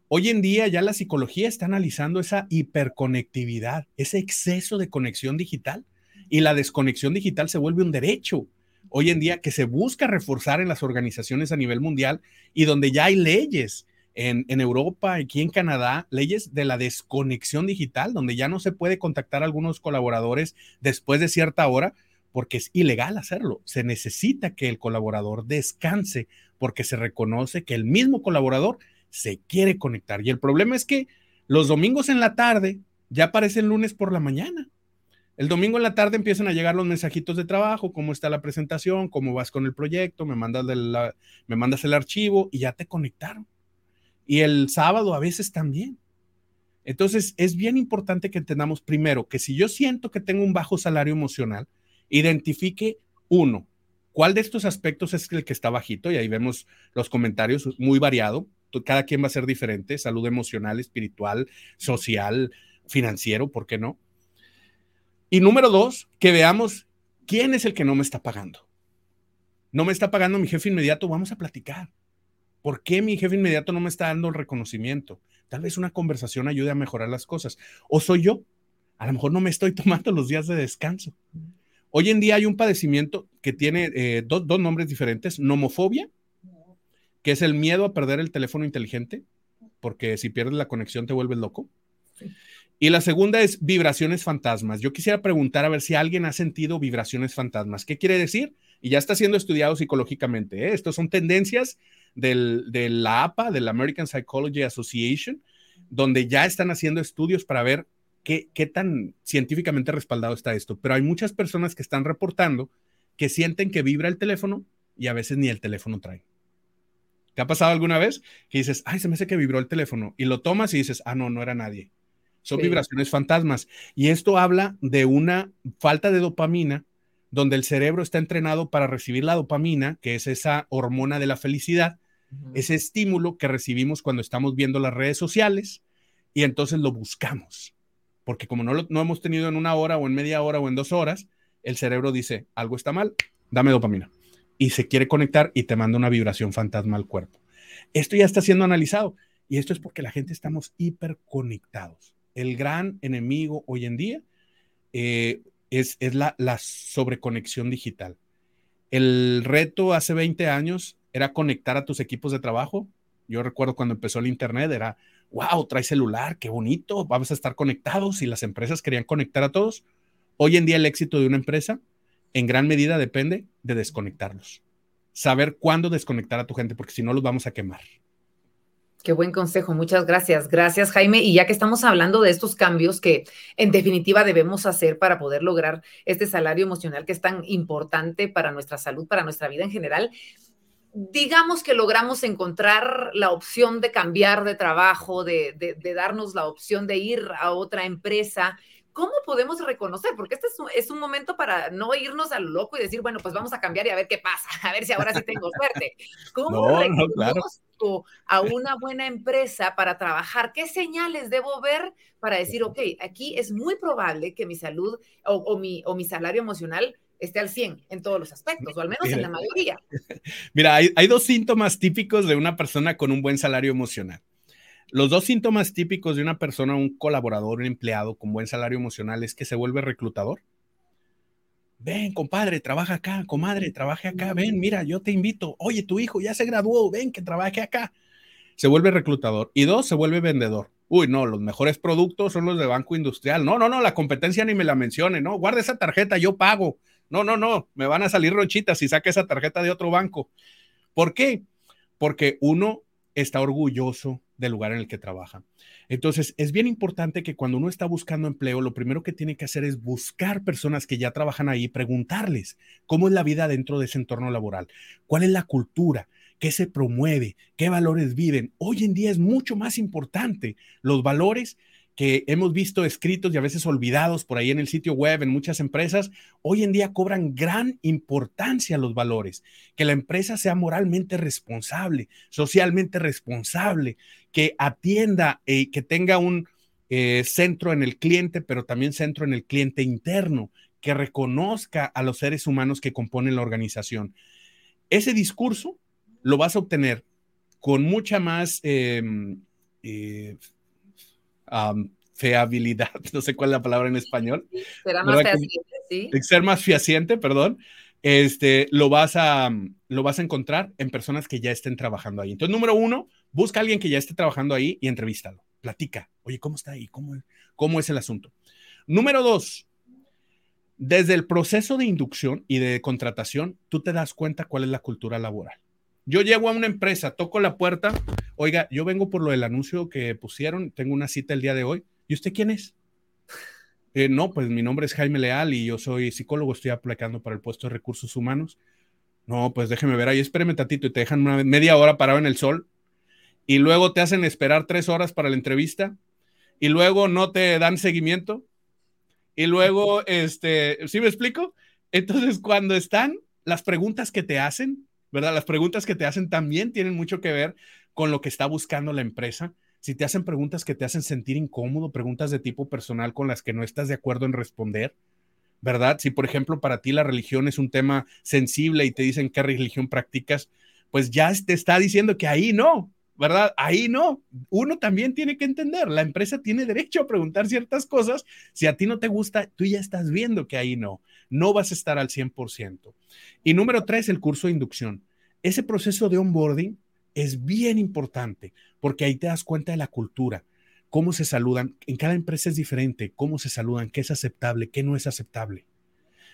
Hoy en día ya la psicología está analizando esa hiperconectividad, ese exceso de conexión digital y la desconexión digital se vuelve un derecho. Hoy en día que se busca reforzar en las organizaciones a nivel mundial y donde ya hay leyes en, Europa, aquí en Canadá, leyes de la desconexión digital, donde ya no se puede contactar a algunos colaboradores después de cierta hora, porque es ilegal hacerlo. Se necesita que el colaborador descanse, porque se reconoce que el mismo colaborador se quiere conectar. Y el problema es que los domingos en la tarde ya aparecen lunes por la mañana. El domingo en la tarde empiezan a llegar los mensajitos de trabajo, cómo está la presentación, cómo vas con el proyecto, me mandas, me mandas el archivo y ya te conectaron. Y el sábado a veces también. Entonces, es bien importante que entendamos primero que si yo siento que tengo un bajo salario emocional, identifique uno, cuál de estos aspectos es el que está bajito, y ahí vemos los comentarios muy variado, cada quien va a ser diferente, salud emocional, espiritual, social, financiero, ¿por qué no? Y número dos, que veamos quién es el que no me está pagando. No me está pagando mi jefe inmediato, vamos a platicar. ¿Por qué mi jefe inmediato no me está dando el reconocimiento? Tal vez una conversación ayude a mejorar las cosas. O soy yo. A lo mejor no me estoy tomando los días de descanso. Hoy en día hay un padecimiento que tiene eh, dos nombres diferentes, nomofobia, que es el miedo a perder el teléfono inteligente, porque si pierdes la conexión te vuelves loco. Y la segunda es vibraciones fantasmas. Yo quisiera preguntar a ver si alguien ha sentido vibraciones fantasmas. ¿Qué quiere decir? Y ya está siendo estudiado psicológicamente. ¿eh? Estos son tendencias de la APA, del American Psychology Association, donde ya están haciendo estudios para ver qué, qué tan científicamente respaldado está esto. Pero hay muchas personas que están reportando que sienten que vibra el teléfono y a veces ni el teléfono trae. ¿Te ha pasado alguna vez que dices, ay, se me hace que vibró el teléfono? Y lo tomas y dices, ah, no, no era nadie. Son vibraciones fantasmas. Y esto habla de una falta de dopamina donde el cerebro está entrenado para recibir la dopamina, que es esa hormona de la felicidad, ese estímulo que recibimos cuando estamos viendo las redes sociales y entonces lo buscamos. Porque como no lo no hemos tenido en una hora o en media hora o en dos horas, el cerebro dice, algo está mal, dame dopamina. Y se quiere conectar y te manda una vibración fantasma al cuerpo. Esto ya está siendo analizado y esto es porque la gente estamos hiperconectados. El gran enemigo hoy en día eh, es, es la, la sobreconexión digital. El reto hace 20 años era conectar a tus equipos de trabajo. Yo recuerdo cuando empezó el Internet, era, wow, trae celular, qué bonito, vamos a estar conectados y las empresas querían conectar a todos. Hoy en día el éxito de una empresa en gran medida depende de desconectarlos. Saber cuándo desconectar a tu gente, porque si no los vamos a quemar. Qué buen consejo, muchas gracias. Gracias, Jaime. Y ya que estamos hablando de estos cambios que en definitiva debemos hacer para poder lograr este salario emocional que es tan importante para nuestra salud, para nuestra vida en general, digamos que logramos encontrar la opción de cambiar de trabajo, de, darnos la opción de ir a otra empresa. ¿Cómo podemos reconocer? Porque este es un, momento para no irnos al loco y decir, bueno, pues vamos a cambiar y a ver qué pasa, a ver si ahora sí tengo suerte. ¿Cómo reconozco a una buena empresa para trabajar? ¿Qué señales debo ver para decir, ok, aquí es muy probable que mi salud o, mi, o mi salario emocional esté al 100 en todos los aspectos, o al menos en la mayoría. Mira, hay, hay, dos síntomas típicos de una persona con un buen salario emocional. Los dos síntomas típicos de una persona, un colaborador, un empleado con buen salario emocional es que se vuelve reclutador. Ven, compadre, trabaja acá, comadre, trabaje acá, ven, mira, yo te invito. Oye, tu hijo ya se graduó, ven que trabaje acá. Se vuelve reclutador. Y dos, se vuelve vendedor. Uy, no, los mejores productos son los de Banco Industrial. No, no, no, la competencia ni me la mencione, no, guarda esa tarjeta, yo pago. No, no, no, me van a salir rochitas si saca esa tarjeta de otro banco. ¿Por qué? Porque uno está orgulloso del lugar en el que trabaja. Entonces, es bien importante que cuando uno está buscando empleo, lo primero que tiene que hacer es buscar personas que ya trabajan ahí, preguntarles cómo es la vida dentro de ese entorno laboral, cuál es la cultura, qué se promueve, qué valores viven. Hoy en día es mucho más importante los valores que hemos visto escritos y a veces olvidados por ahí en el sitio web, en muchas empresas, hoy en día cobran gran importancia los valores. Que la empresa sea moralmente responsable, socialmente responsable, que atienda y eh, que tenga un eh, centro en el cliente, pero también centro en el cliente interno, que reconozca a los seres humanos que componen la organización. Ese discurso lo vas a obtener con mucha más... Em, eh, feabilidad, no sé cuál es la palabra en español. Será más fehaciente, sí. Ser más fehaciente, perdón. Este, lo vas a, lo vas a encontrar en personas que ya estén trabajando ahí. Entonces, número uno, busca a alguien que ya esté trabajando ahí y entrevístalo. Platica. Oye, ¿cómo está ahí? ¿Cómo, cómo es el asunto? Número dos, desde el proceso de inducción y de contratación, tú te das cuenta cuál es la cultura laboral. Yo llego a una empresa, toco la puerta, oiga, yo vengo por lo del anuncio que pusieron, tengo una cita el día de hoy. ¿Y usted quién es? Eh, no, pues mi nombre es Jaime Leal y yo soy psicólogo, estoy aplicando para el puesto de recursos humanos. No, pues déjeme ver ahí, espéreme tantito y te dejan media hora parado en el sol y luego te hacen esperar tres horas para la entrevista y luego no te dan seguimiento y luego, este, ¿sí me explico? Entonces, cuando están las preguntas que te hacen, ¿verdad? Las preguntas que te hacen también tienen mucho que ver con lo que está buscando la empresa. Si te hacen preguntas que te hacen sentir incómodo, preguntas de tipo personal con las que no estás de acuerdo en responder, ¿verdad? Si, por ejemplo, para ti la religión es un tema sensible y te dicen qué religión practicas, pues ya te está diciendo que ahí no, ¿verdad? Ahí no. Uno también tiene que entender, la empresa tiene derecho a preguntar ciertas cosas. Si a ti no te gusta, tú ya estás viendo que ahí no. No vas a estar al 100%. Y número tres, el curso de inducción. Ese proceso de onboarding es bien importante porque ahí te das cuenta de la cultura, cómo se saludan. En cada empresa es diferente, cómo se saludan, qué es aceptable, qué no es aceptable.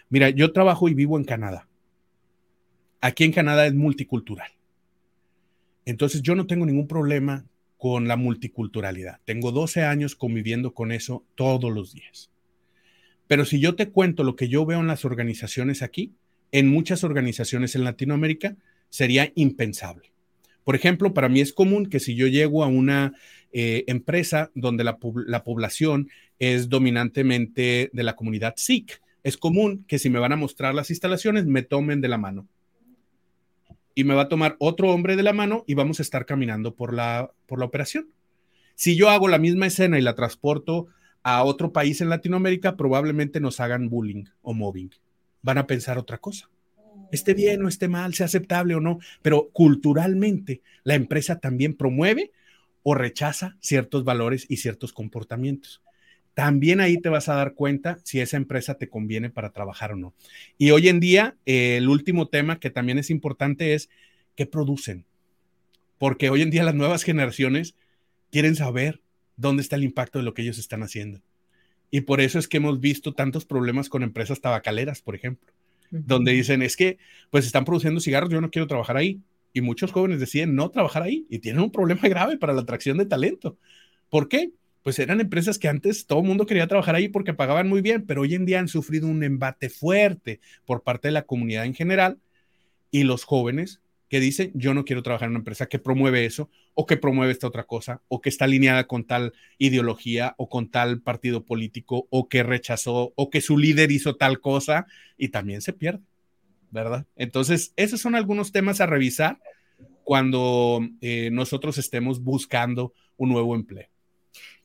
Mira, yo trabajo y vivo en Canadá. Aquí en Canadá es multicultural. Entonces yo no tengo ningún problema con la multiculturalidad. Tengo 12 años conviviendo con eso todos los días. Pero si yo te cuento lo que yo veo en las organizaciones aquí, en muchas organizaciones en Latinoamérica, sería impensable. Por ejemplo, para mí es común que si yo llego a una eh, empresa donde la, la, población es dominantemente de la comunidad Sikh, es común que si me van a mostrar las instalaciones me tomen de la mano y me va a tomar otro hombre de la mano y vamos a estar caminando por la, por la operación. Si yo hago la misma escena y la transporto a otro país en Latinoamérica, probablemente nos hagan bullying o mobbing. Van a pensar otra cosa. Esté bien o esté mal, sea aceptable o no, pero culturalmente la empresa también promueve o rechaza ciertos valores y ciertos comportamientos también ahí te vas a dar cuenta si esa empresa te conviene para trabajar o no. Y hoy en día, eh, el último tema que también es importante es qué producen. Porque hoy en día las nuevas generaciones quieren saber dónde está el impacto de lo que ellos están haciendo. Y por eso es que hemos visto tantos problemas con empresas tabacaleras, por ejemplo, donde dicen, es que pues están produciendo cigarros, yo no quiero trabajar ahí. Y muchos jóvenes deciden no trabajar ahí y tienen un problema grave para la atracción de talento. ¿Por qué? Pues eran empresas que antes todo el mundo quería trabajar ahí porque pagaban muy bien, pero hoy en día han sufrido un embate fuerte por parte de la comunidad en general y los jóvenes que dicen, yo no quiero trabajar en una empresa que promueve eso o que promueve esta otra cosa o que está alineada con tal ideología o con tal partido político o que rechazó o que su líder hizo tal cosa y también se pierde, ¿verdad? Entonces, esos son algunos temas a revisar cuando eh, nosotros estemos buscando un nuevo empleo.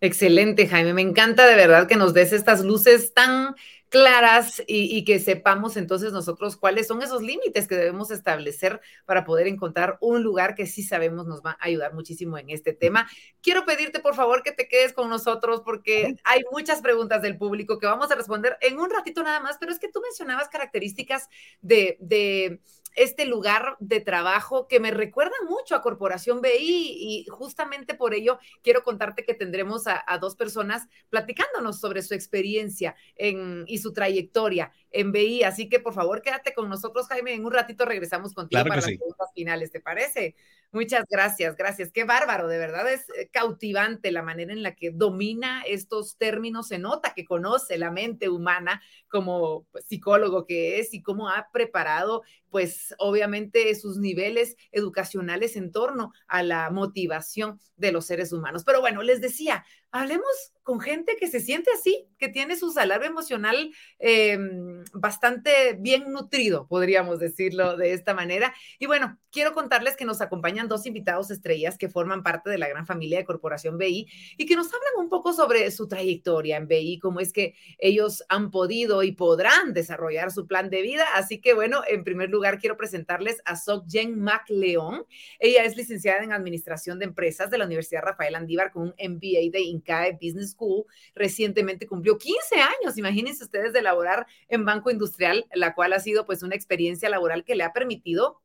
Excelente, Jaime. Me encanta de verdad que nos des estas luces tan claras y, que sepamos entonces nosotros cuáles son esos límites que debemos establecer para poder encontrar un lugar que sí sabemos nos va a ayudar muchísimo en este tema. Quiero pedirte por favor que te quedes con nosotros porque hay muchas preguntas del público que vamos a responder en un ratito nada más, pero es que tú mencionabas características de, de este lugar de trabajo que me recuerda mucho a Corporación BI y justamente por ello quiero contarte que tendremos a, dos personas platicándonos sobre su experiencia y su trayectoria en BI. Así que por favor quédate con nosotros, Jaime. En un ratito regresamos contigo para las preguntas finales, ¿te parece? Muchas gracias, gracias. Qué bárbaro, de verdad es eh, cautivante la manera en la que domina estos términos. Se nota que conoce la mente humana como pues, psicólogo que es y cómo ha preparado, pues obviamente sus niveles educacionales en torno a la motivación de los seres humanos. Pero bueno, les decía, hablemos con gente que se siente así, que tiene su salario emocional em, bastante bien nutrido, podríamos decirlo de esta manera. Y bueno, quiero contarles que nos acompañan dos invitados estrellas que forman parte de la gran familia de Corporación BI y que nos hablan un poco sobre su trayectoria en BI, cómo es que ellos han podido y podrán desarrollar su plan de vida. Así que bueno, en primer lugar quiero presentarles a Sok Jen MacLeón. Ella es licenciada en Administración de Empresas de la Universidad Rafael Andívar con un MBA de INCAE Business School. Recientemente cumplió 15 años, imagínense ustedes, de laborar en Banco Industrial, la cual ha sido pues una experiencia laboral que le ha permitido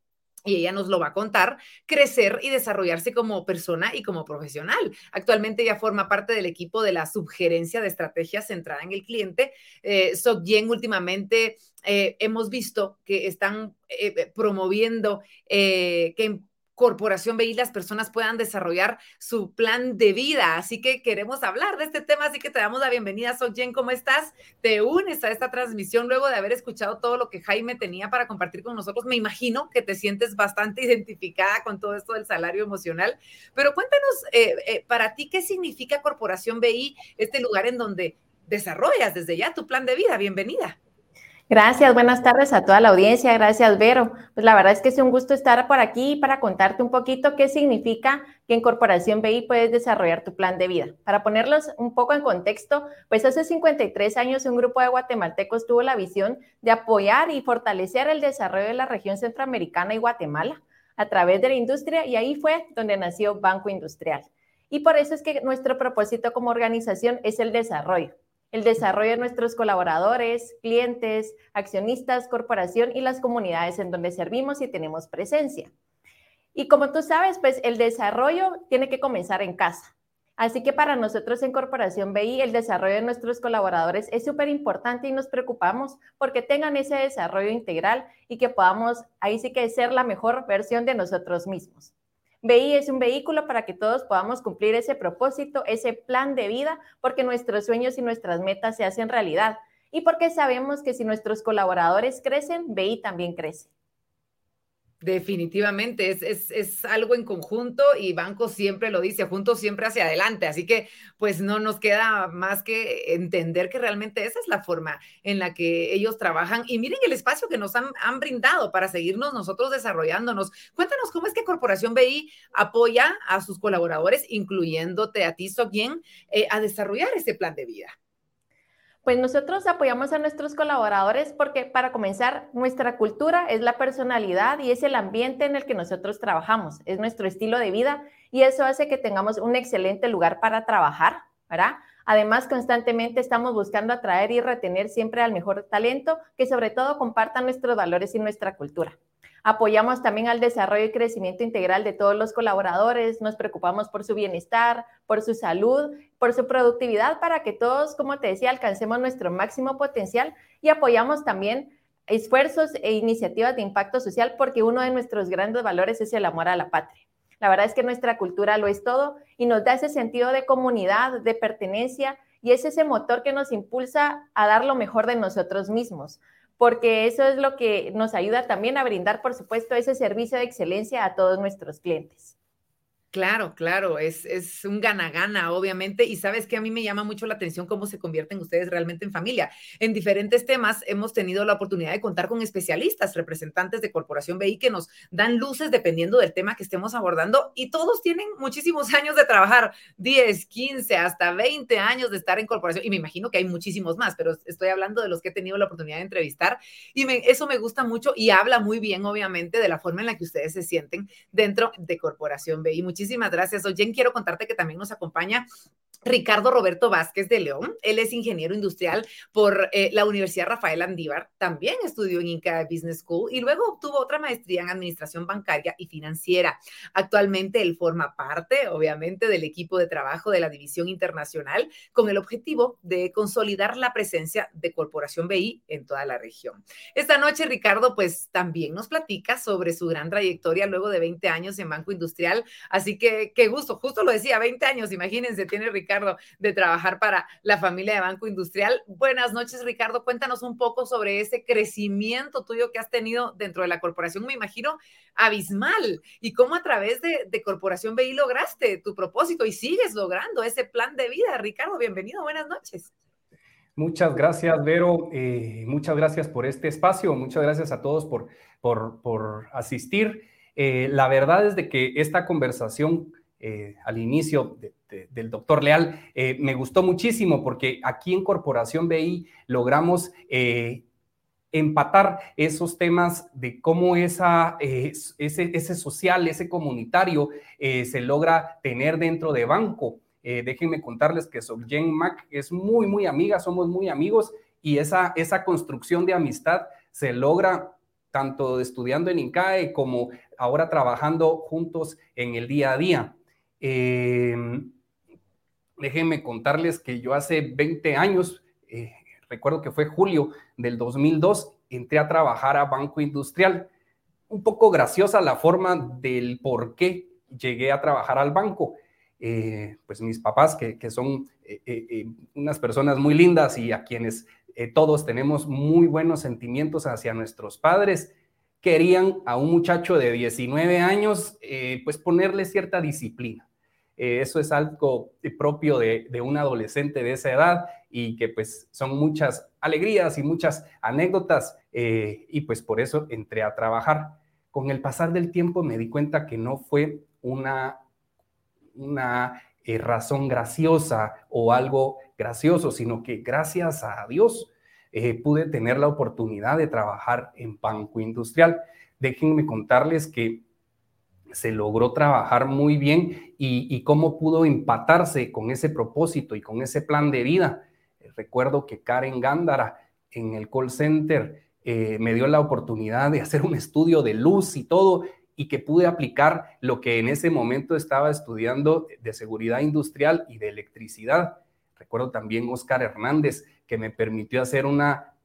y ella nos lo va a contar, crecer y desarrollarse como persona y como profesional. Actualmente ella forma parte del equipo de la subgerencia de estrategias centrada en el cliente. Eh, últimamente eh, hemos visto que están eh, promoviendo eh, que Corporación BI las personas puedan desarrollar su plan de vida. Así que queremos hablar de este tema, así que te damos la bienvenida. Soy Jen, ¿cómo estás? Te unes a esta transmisión luego de haber escuchado todo lo que Jaime tenía para compartir con nosotros. Me imagino que te sientes bastante identificada con todo esto del salario emocional, pero cuéntanos eh, eh, para ti qué significa Corporación BI, este lugar en donde desarrollas desde ya tu plan de vida. Bienvenida. Gracias, buenas tardes a toda la audiencia. Gracias, Vero. Pues la verdad es que es un gusto estar por aquí para contarte un poquito qué significa que en Corporación BI puedes desarrollar tu plan de vida. Para ponerlos un poco en contexto, pues hace 53 años un grupo de guatemaltecos tuvo la visión de apoyar y fortalecer el desarrollo de la región centroamericana y Guatemala a través de la industria y ahí fue donde nació Banco Industrial. Y por eso es que nuestro propósito como organización es el desarrollo el desarrollo de nuestros colaboradores, clientes, accionistas, corporación y las comunidades en donde servimos y tenemos presencia. Y como tú sabes, pues el desarrollo tiene que comenzar en casa. Así que para nosotros en Corporación BI, el desarrollo de nuestros colaboradores es súper importante y nos preocupamos porque tengan ese desarrollo integral y que podamos ahí sí que ser la mejor versión de nosotros mismos. BI es un vehículo para que todos podamos cumplir ese propósito, ese plan de vida, porque nuestros sueños y nuestras metas se hacen realidad y porque sabemos que si nuestros colaboradores crecen, BI también crece. Definitivamente, es, es, algo en conjunto y Banco siempre lo dice, juntos siempre hacia adelante. Así que pues no nos queda más que entender que realmente esa es la forma en la que ellos trabajan. Y miren el espacio que nos han, brindado para seguirnos nosotros desarrollándonos. Cuéntanos cómo es que Corporación BI apoya a sus colaboradores, incluyéndote a ti, Soquien, eh, a desarrollar ese plan de vida. Pues nosotros apoyamos a nuestros colaboradores porque para comenzar, nuestra cultura es la personalidad y es el ambiente en el que nosotros trabajamos, es nuestro estilo de vida y eso hace que tengamos un excelente lugar para trabajar, ¿verdad? Además, constantemente estamos buscando atraer y retener siempre al mejor talento que sobre todo comparta nuestros valores y nuestra cultura. Apoyamos también al desarrollo y crecimiento integral de todos los colaboradores, nos preocupamos por su bienestar, por su salud, por su productividad, para que todos, como te decía, alcancemos nuestro máximo potencial y apoyamos también esfuerzos e iniciativas de impacto social porque uno de nuestros grandes valores es el amor a la patria. La verdad es que nuestra cultura lo es todo y nos da ese sentido de comunidad, de pertenencia y es ese motor que nos impulsa a dar lo mejor de nosotros mismos porque eso es lo que nos ayuda también a brindar, por supuesto, ese servicio de excelencia a todos nuestros clientes. Claro, claro, es, es un gana-gana, obviamente, y sabes que a mí me llama mucho la atención cómo se convierten ustedes realmente en familia. En diferentes temas hemos tenido la oportunidad de contar con especialistas, representantes de Corporación BI que nos dan luces dependiendo del tema que estemos abordando y todos tienen muchísimos años de trabajar, 10, 15, hasta 20 años de estar en corporación, y me imagino que hay muchísimos más, pero estoy hablando de los que he tenido la oportunidad de entrevistar, y eso me gusta mucho y habla muy bien, obviamente, de la forma en la que ustedes se sienten dentro de Corporación BI. Muchísimas Muchísimas gracias. Oye, quiero contarte que también nos acompaña Ricardo Roberto Vázquez de León. Él es ingeniero industrial por eh, la Universidad Rafael Andívar. También estudió en Inca Business School y luego obtuvo otra maestría en administración bancaria y financiera. Actualmente él forma parte, obviamente, del equipo de trabajo de la División Internacional con el objetivo de consolidar la presencia de Corporación BI en toda la región. Esta noche, Ricardo, pues también nos platica sobre su gran trayectoria luego de 20 años en Banco Industrial. Así que qué gusto, justo lo decía, 20 años, imagínense, tiene Ricardo de trabajar para la familia de Banco Industrial. Buenas noches, Ricardo. Cuéntanos un poco sobre ese crecimiento tuyo que has tenido dentro de la corporación, me imagino, abismal, y cómo a través de, Corporación BI lograste tu propósito y sigues logrando ese plan de vida. Ricardo, bienvenido, buenas noches. Muchas gracias, Vero. Eh, muchas gracias por este espacio. Muchas gracias a todos por, por, asistir. Eh, la verdad es de que esta conversación eh, al inicio del doctor Leal, eh, me gustó muchísimo porque aquí en Corporación BI logramos eh, empatar esos temas de cómo esa, ese, ese, social, ese comunitario se logra tener dentro de banco. déjenme contarles que Jen Mac es muy, muy amiga, somos muy amigos y esa, esa construcción de amistad se logra tanto estudiando en INCAE como ahora trabajando juntos en el día a día. Em, déjenme contarles que yo hace 20 años, eh, recuerdo que fue julio del 2002, entré a trabajar a Banco Industrial. un poco graciosa la forma del por qué llegué a trabajar al banco. Eh, pues mis papás, que, son eh, unas personas muy lindas y a quienes todos tenemos muy buenos sentimientos hacia nuestros padres, querían a un muchacho de 19 años, pues ponerle cierta disciplina. Eso es algo propio de, un adolescente de esa edad y que pues son muchas alegrías y muchas anécdotas eh, y pues por eso entré a trabajar. Con el pasar del tiempo me di cuenta que no fue una, una eh, razón graciosa o algo gracioso, sino que gracias a Dios eh, pude tener la oportunidad de trabajar en Banco Industrial. Déjenme contarles que se logró trabajar muy bien y, cómo pudo empatarse con ese propósito y con ese plan de vida recuerdo que Karen Gándara en el call center eh, me dio la oportunidad de hacer un estudio de luz y todo y que pude aplicar lo que en ese momento estaba estudiando de seguridad industrial y de electricidad. Recuerdo también Oscar Hernández, que me permitió hacer una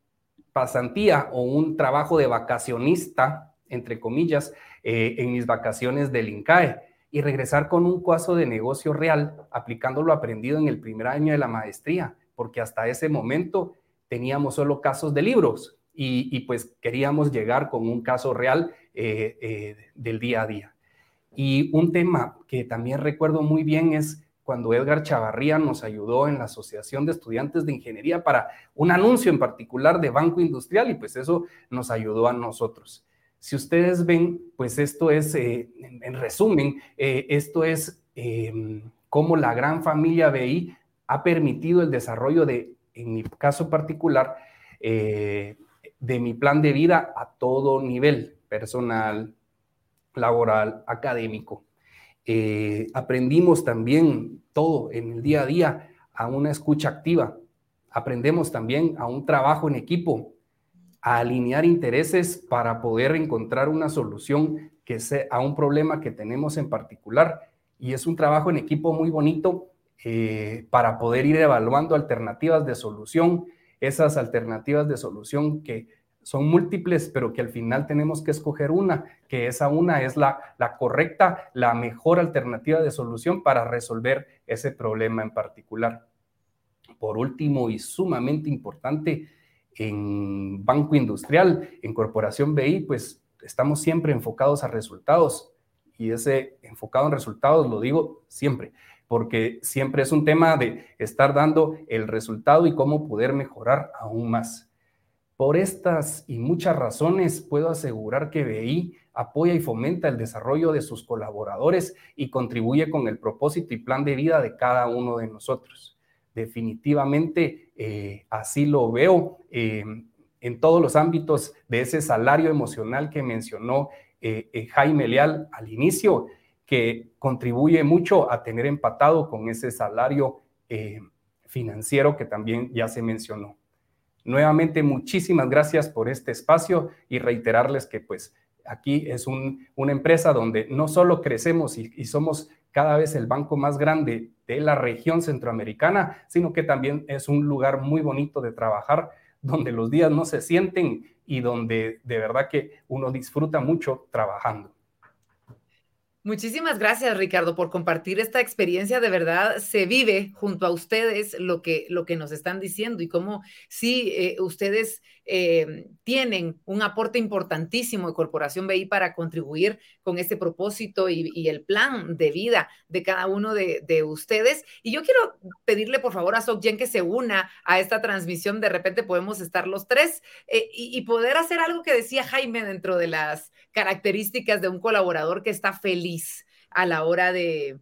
pasantía o un trabajo de vacacionista, entre comillas, eh, en mis vacaciones del INCAE y regresar con un caso de negocio real, aplicando lo aprendido en el primer año de la maestría porque hasta ese momento teníamos solo casos de libros y, pues queríamos llegar con un caso real eh, eh, del día a día. Y un tema que también recuerdo muy bien es cuando Edgar Chavarría nos ayudó en la Asociación de Estudiantes de Ingeniería para un anuncio en particular de Banco Industrial y pues eso nos ayudó a nosotros. Si ustedes ven, pues esto es, eh, en, resumen, esto es cómo la gran familia BI ha permitido el desarrollo de, en mi caso particular, eh, de mi plan de vida a todo nivel, personal, laboral, académico. Eh, aprendimos también todo en el día a día a una escucha activa. Aprendemos también a un trabajo en equipo, a alinear intereses para poder encontrar una solución que sea a un problema que tenemos en particular. Y es un trabajo en equipo muy bonito eh, para poder ir evaluando alternativas de solución, esas alternativas de solución que son múltiples, pero que al final tenemos que escoger una, que esa una es la, la correcta, la mejor alternativa de solución para resolver ese problema en particular. Por último y sumamente importante, en Banco Industrial, en Corporación BI, pues estamos siempre enfocados a resultados y ese enfocado en resultados lo digo siempre porque siempre es un tema de estar dando el resultado y cómo poder mejorar aún más. Por estas y muchas razones puedo asegurar que BI apoya y fomenta el desarrollo de sus colaboradores y contribuye con el propósito y plan de vida de cada uno de nosotros. Definitivamente eh, así lo veo eh, en todos los ámbitos de ese salario emocional que mencionó eh, Jaime Leal al inicio que contribuye mucho a tener empatado con ese salario financiero que también ya se mencionó. Nuevamente, muchísimas gracias por este espacio y reiterarles que pues aquí es una empresa donde no solo crecemos y somos cada vez el banco más grande de la región centroamericana, sino que también es un lugar muy bonito de trabajar, donde los días no se sienten y donde de verdad que uno disfruta mucho trabajando. Muchísimas gracias, Ricardo, por compartir esta experiencia. De verdad, se vive junto a ustedes lo que, lo que nos están diciendo y cómo sí, eh, ustedes eh, tienen un aporte importantísimo de Corporación BI para contribuir con este propósito y, el plan de vida de cada uno de, ustedes. Y yo quiero pedirle, por favor, a Sokjen que se una a esta transmisión. De repente podemos estar los tres eh, y, poder hacer algo que decía Jaime dentro de las características de un colaborador que está feliz a la hora de,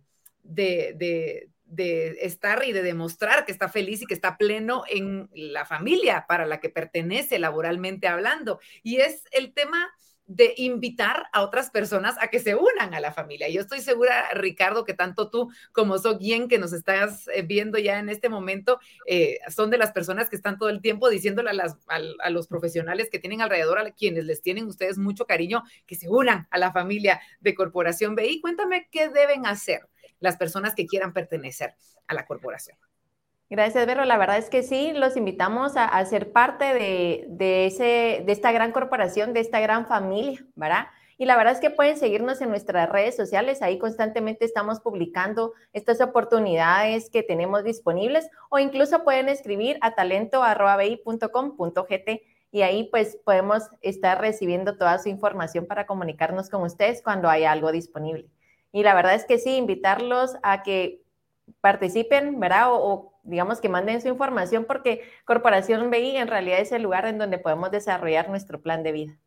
estar y de demostrar que está feliz y que está pleno en la familia para la que pertenece laboralmente hablando. Y es el tema de invitar a otras personas a que se unan a la familia. Yo estoy segura, Ricardo, que tanto tú como Sogien, que nos estás eh, viendo ya en este momento, eh, son de las personas que están todo el tiempo diciéndole a, las, a, los profesionales que tienen alrededor, a quienes les tienen ustedes mucho cariño, que se unan a la familia de Corporación BI. Cuéntame qué deben hacer las personas que quieran pertenecer a la corporación. Gracias, Vero. La verdad es que sí, los invitamos a, ser parte de, ese, de esta gran corporación, de esta gran familia, ¿verdad? Y la verdad es que pueden seguirnos en nuestras redes sociales, ahí constantemente estamos publicando estas oportunidades que tenemos disponibles o incluso pueden escribir a talento.bi.com.gt y ahí pues podemos estar recibiendo toda su información para comunicarnos con ustedes cuando haya algo disponible. Y la verdad es que sí, invitarlos a que participen, ¿verdad? o digamos que manden su información porque Corporación BI en realidad es el lugar en donde podemos desarrollar nuestro plan de vida.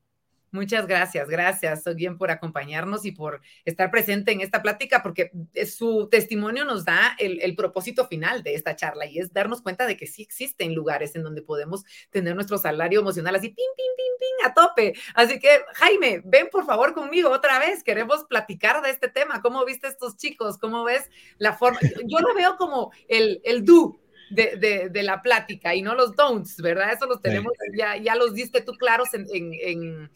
Muchas gracias, gracias, bien por acompañarnos y por estar presente en esta plática, porque su testimonio nos da el, propósito final de esta charla y es darnos cuenta de que sí existen lugares en donde podemos tener nuestro salario emocional así, pim, pim, pim, pim, a tope. Así que, Jaime, ven por favor conmigo otra vez, queremos platicar de este tema. ¿Cómo viste estos chicos? ¿Cómo ves la forma? Yo lo veo como el, el do, de, de, la plática y no los don'ts, ¿verdad? Eso los tenemos, ya, ya los diste tú claros en, en, en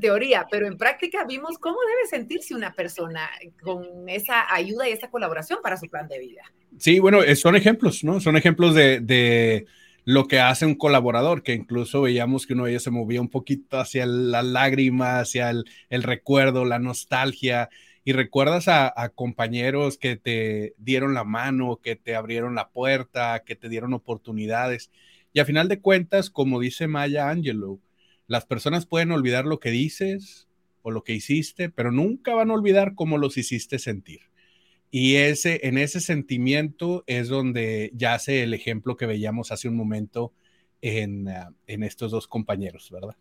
teoría, pero en práctica vimos cómo debe sentirse una persona con esa ayuda y esa colaboración para su plan de vida. Sí, bueno, eh, son ejemplos, ¿no? Son ejemplos de, lo que hace un colaborador, que incluso veíamos que uno de ellos se movía un poquito hacia la lágrima, hacia el, el recuerdo, la nostalgia, y recuerdas a, a, compañeros que te dieron la mano, que te abrieron la puerta, que te dieron oportunidades. Y a final de cuentas, como dice Maya Angelou, las personas pueden olvidar lo que dices o lo que hiciste, pero nunca van a olvidar cómo los hiciste sentir. Y ese, en ese sentimiento es donde yace el ejemplo que veíamos hace un momento en, ah, en estos dos compañeros, ¿verdad?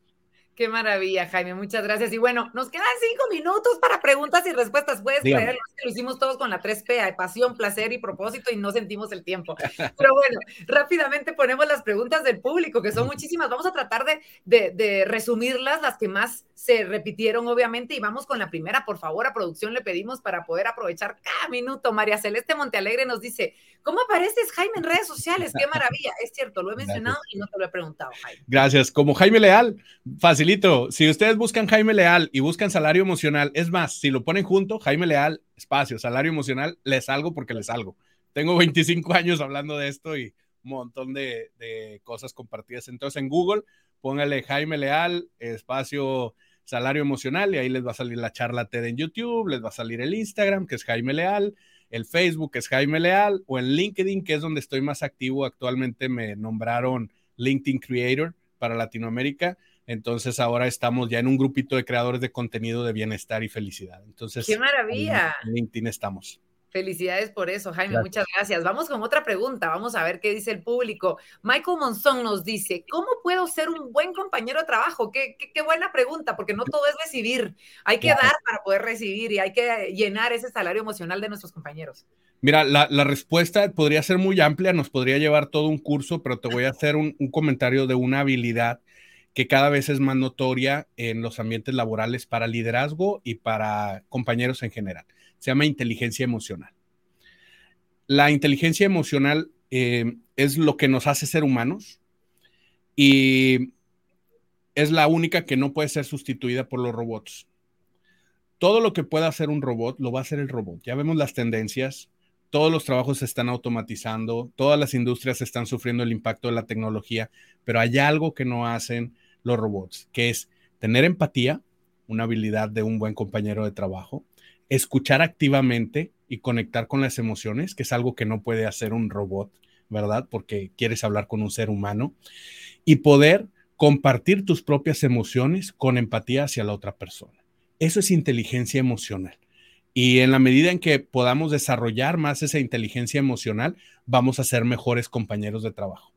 Qué maravilla, Jaime, muchas gracias. Y bueno, nos quedan cinco minutos para preguntas y respuestas. Puedes creerlo, lo hicimos todos con la 3P, pasión, placer y propósito, y no sentimos el tiempo. Pero bueno, rápidamente ponemos las preguntas del público, que son muchísimas. Vamos a tratar de, de, resumirlas, las que más se repitieron, obviamente, y vamos con la primera. Por favor, a producción le pedimos para poder aprovechar cada minuto. María Celeste Montealegre nos dice: ¿Cómo apareces, Jaime, en redes sociales? Qué maravilla. Es cierto, lo he mencionado y no te lo he preguntado, Jaime. Gracias. Como Jaime Leal, facilito. Si ustedes buscan Jaime Leal y buscan salario emocional, es más, si lo ponen junto, Jaime Leal, espacio, salario emocional, les salgo porque les salgo. Tengo 25 años hablando de esto y un montón de, cosas compartidas. Entonces en Google, póngale Jaime Leal, espacio, salario emocional y ahí les va a salir la charla TED en YouTube, les va a salir el Instagram, que es Jaime Leal, el Facebook, es Jaime Leal, o el LinkedIn, que es donde estoy más activo. Actualmente me nombraron LinkedIn Creator para Latinoamérica. Entonces ahora estamos ya en un grupito de creadores de contenido de bienestar y felicidad. Entonces, qué maravilla. En LinkedIn estamos. Felicidades por eso, Jaime. Muchas gracias. Vamos con otra pregunta. Vamos a ver qué dice el público. Michael Monzón nos dice, ¿cómo puedo ser un buen compañero de trabajo? Qué, qué, buena pregunta, porque no todo es recibir. Hay que dar para poder recibir y hay que llenar ese salario emocional de nuestros compañeros. Mira, la, la respuesta podría ser muy amplia, nos podría llevar todo un curso, pero te voy a hacer un, un comentario de una habilidad que cada vez es más notoria en los ambientes laborales para liderazgo y para compañeros en general. Se llama inteligencia emocional. La inteligencia emocional eh, es lo que nos hace ser humanos y es la única que no puede ser sustituida por los robots. Todo lo que pueda hacer un robot, lo va a hacer el robot. Ya vemos las tendencias, todos los trabajos se están automatizando, todas las industrias están sufriendo el impacto de la tecnología, pero hay algo que no hacen los robots, que es tener empatía, una habilidad de un buen compañero de trabajo, escuchar activamente y conectar con las emociones, que es algo que no puede hacer un robot, ¿verdad? Porque quieres hablar con un ser humano, y poder compartir tus propias emociones con empatía hacia la otra persona. Eso es inteligencia emocional. Y en la medida en que podamos desarrollar más esa inteligencia emocional, vamos a ser mejores compañeros de trabajo.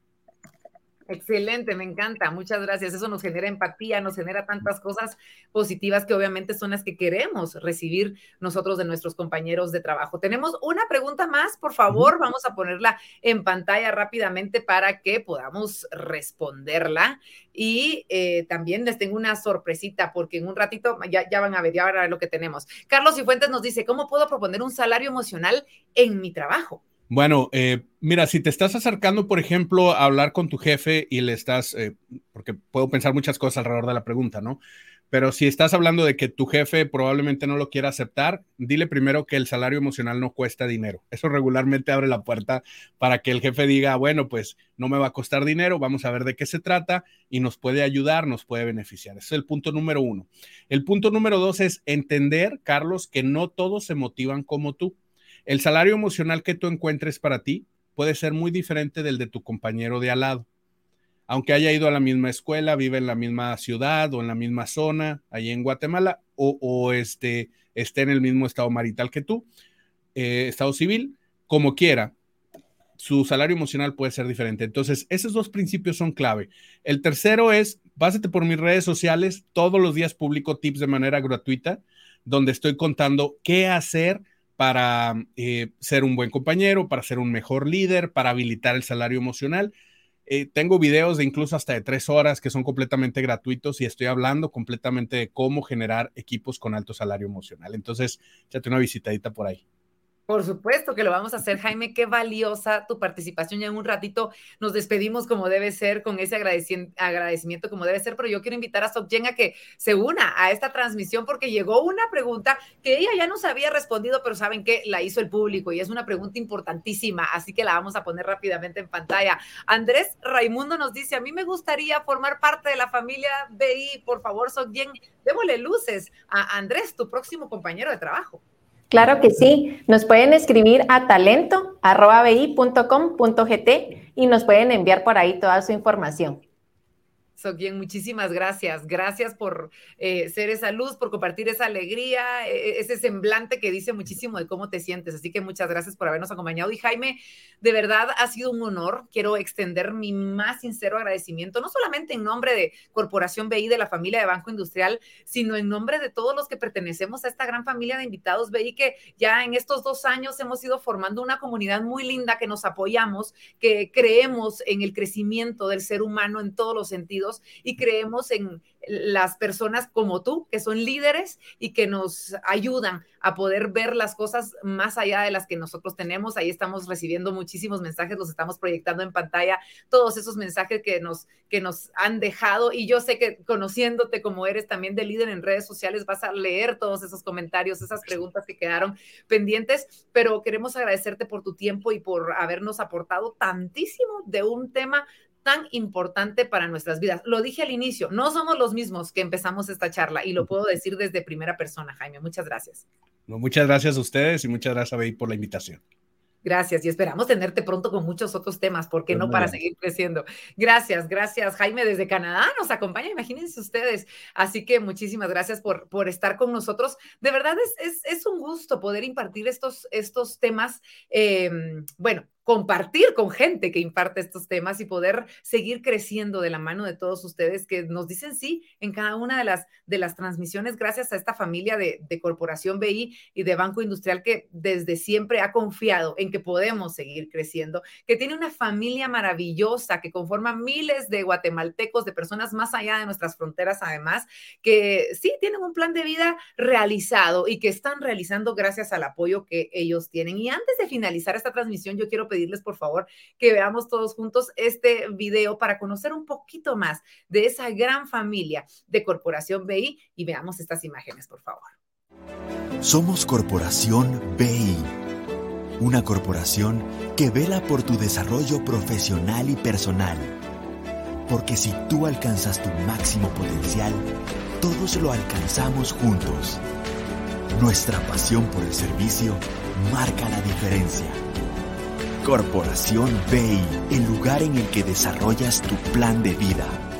Excelente, me encanta. Muchas gracias. Eso nos genera empatía, nos genera tantas cosas positivas que obviamente son las que queremos recibir nosotros de nuestros compañeros de trabajo. Tenemos una pregunta más, por favor, vamos a ponerla en pantalla rápidamente para que podamos responderla. Y eh, también les tengo una sorpresita porque en un ratito ya, ya van a ver, ya van a ver lo que tenemos. Carlos Cifuentes nos dice, ¿cómo puedo proponer un salario emocional en mi trabajo? Bueno, eh, mira, si te estás acercando, por ejemplo, a hablar con tu jefe y le estás, eh, porque puedo pensar muchas cosas alrededor de la pregunta, ¿no? pero si estás hablando de que tu jefe probablemente no lo quiera aceptar, dile primero que el salario emocional no cuesta dinero. Eso regularmente abre la puerta para que el jefe diga, bueno, pues no me va a costar dinero, vamos a ver de qué se trata y nos puede ayudar, nos puede beneficiar. Ese es el punto número uno. El punto número dos es entender, Carlos, que no todos se motivan como tú. El salario emocional que tú encuentres para ti puede ser muy diferente del de tu compañero de al lado aunque haya ido a la misma escuela, vive en la misma ciudad o en la misma zona, allí en Guatemala, o, este, esté en el mismo estado marital que tú, eh, estado civil, como quiera, su salario emocional puede ser diferente. Entonces, esos dos principios son clave. El tercero es, pásate por mis redes sociales, todos los días publico tips de manera gratuita, donde estoy contando qué hacer para eh, ser un buen compañero, para ser un mejor líder, para habilitar el salario emocional eh, tengo videos de incluso hasta de tres horas que son completamente gratuitos y estoy hablando completamente de cómo generar equipos con alto salario emocional. Entonces, échate una visitadita por ahí. Por supuesto que lo vamos a hacer, Jaime. Qué valiosa tu participación. Ya en un ratito nos despedimos como debe ser, con ese agradecimiento como debe ser, pero yo quiero invitar a Sokjen a que se una a esta transmisión porque llegó una pregunta que ella ya nos había respondido, pero saben que la hizo el público y es una pregunta importantísima, así que la vamos a poner rápidamente en pantalla. Andrés Raimundo nos dice, a mí me gustaría formar parte de la familia BI. Por favor, Sokjen, démosle luces a Andrés, tu próximo compañero de trabajo. Claro que sí. Nos pueden escribir a talento.bi.com.gt y nos pueden enviar por ahí toda su información. Bien, muchísimas gracias. Gracias por eh, ser esa luz, por compartir esa alegría, e, e, ese semblante que dice muchísimo de cómo te sientes. Así que muchas gracias por habernos acompañado. Y Jaime, de verdad ha sido un honor. Quiero extender mi más sincero agradecimiento, no solamente en nombre de Corporación BI, de la familia de Banco Industrial, sino en nombre de todos los que pertenecemos a esta gran familia de invitados BI que ya en estos dos años hemos ido formando una comunidad muy linda que nos apoyamos, que creemos en el crecimiento del ser humano en todos los sentidos y creemos en las personas como tú, que son líderes y que nos ayudan a poder ver las cosas más allá de las que nosotros tenemos. Ahí estamos recibiendo muchísimos mensajes, los estamos proyectando en pantalla, todos esos mensajes que nos, que nos han dejado. Y yo sé que conociéndote como eres también de líder en redes sociales, vas a leer todos esos comentarios, esas preguntas que quedaron pendientes, pero queremos agradecerte por tu tiempo y por habernos aportado tantísimo de un tema tan importante para nuestras vidas. Lo dije al inicio, no somos los mismos que empezamos esta charla y lo puedo decir desde primera persona, Jaime. Muchas gracias. muchas gracias a ustedes y muchas gracias a Bey por la invitación. Gracias y esperamos tenerte pronto con muchos otros temas, ¿por qué pues no para seguir creciendo? Gracias, gracias. Jaime desde Canadá nos acompaña, imagínense ustedes. Así que muchísimas gracias por, por estar con nosotros. De verdad es, es, un gusto poder impartir estos, estos temas. Em, bueno, compartir con gente que imparte estos temas y poder seguir creciendo de la mano de todos ustedes que nos dicen sí en cada una de las, de las transmisiones gracias a esta familia de, de Corporación BI y de Banco Industrial que desde siempre ha confiado en que podemos seguir creciendo, que tiene una familia maravillosa que conforma miles de guatemaltecos, de personas más allá de nuestras fronteras además, que sí tienen un plan de vida realizado y que están realizando gracias al apoyo que ellos tienen. Y antes de finalizar esta transmisión, yo quiero pedirles por favor que veamos todos juntos este video para conocer un poquito más de esa gran familia de Corporación BI y veamos estas imágenes, por favor. Somos Corporación BI, una corporación que vela por tu desarrollo profesional y personal. Porque si tú alcanzas tu máximo potencial, todos lo alcanzamos juntos. Nuestra pasión por el servicio marca la diferencia. Corporación BI, el lugar en el que desarrollas tu plan de vida.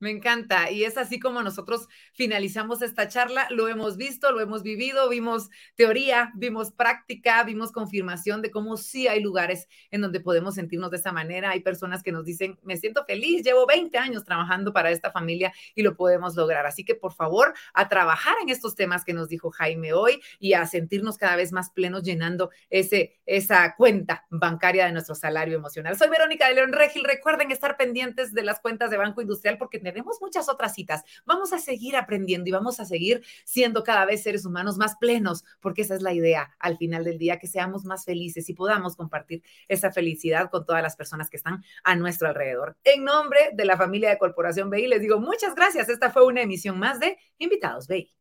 Me encanta. Y es así como nosotros finalizamos esta charla. Lo hemos visto, lo hemos vivido, vimos teoría, vimos práctica, vimos confirmación de cómo sí hay lugares en donde podemos sentirnos de esa manera. Hay personas que nos dicen, me siento feliz, llevo 20 años trabajando para esta familia y lo podemos lograr. Así que por favor, a trabajar en estos temas que nos dijo Jaime hoy y a sentirnos cada vez más plenos llenando ese, esa cuenta bancaria de nuestro salario emocional. Soy Verónica de León Regil. Recuerden estar pendientes de las cuentas de Banco Industrial porque tendremos muchas otras citas. Vamos a seguir aprendiendo y vamos a seguir siendo cada vez seres humanos más plenos, porque esa es la idea al final del día, que seamos más felices y podamos compartir esa felicidad con todas las personas que están a nuestro alrededor. En nombre de la familia de Corporación BI, les digo muchas gracias. Esta fue una emisión más de Invitados BI.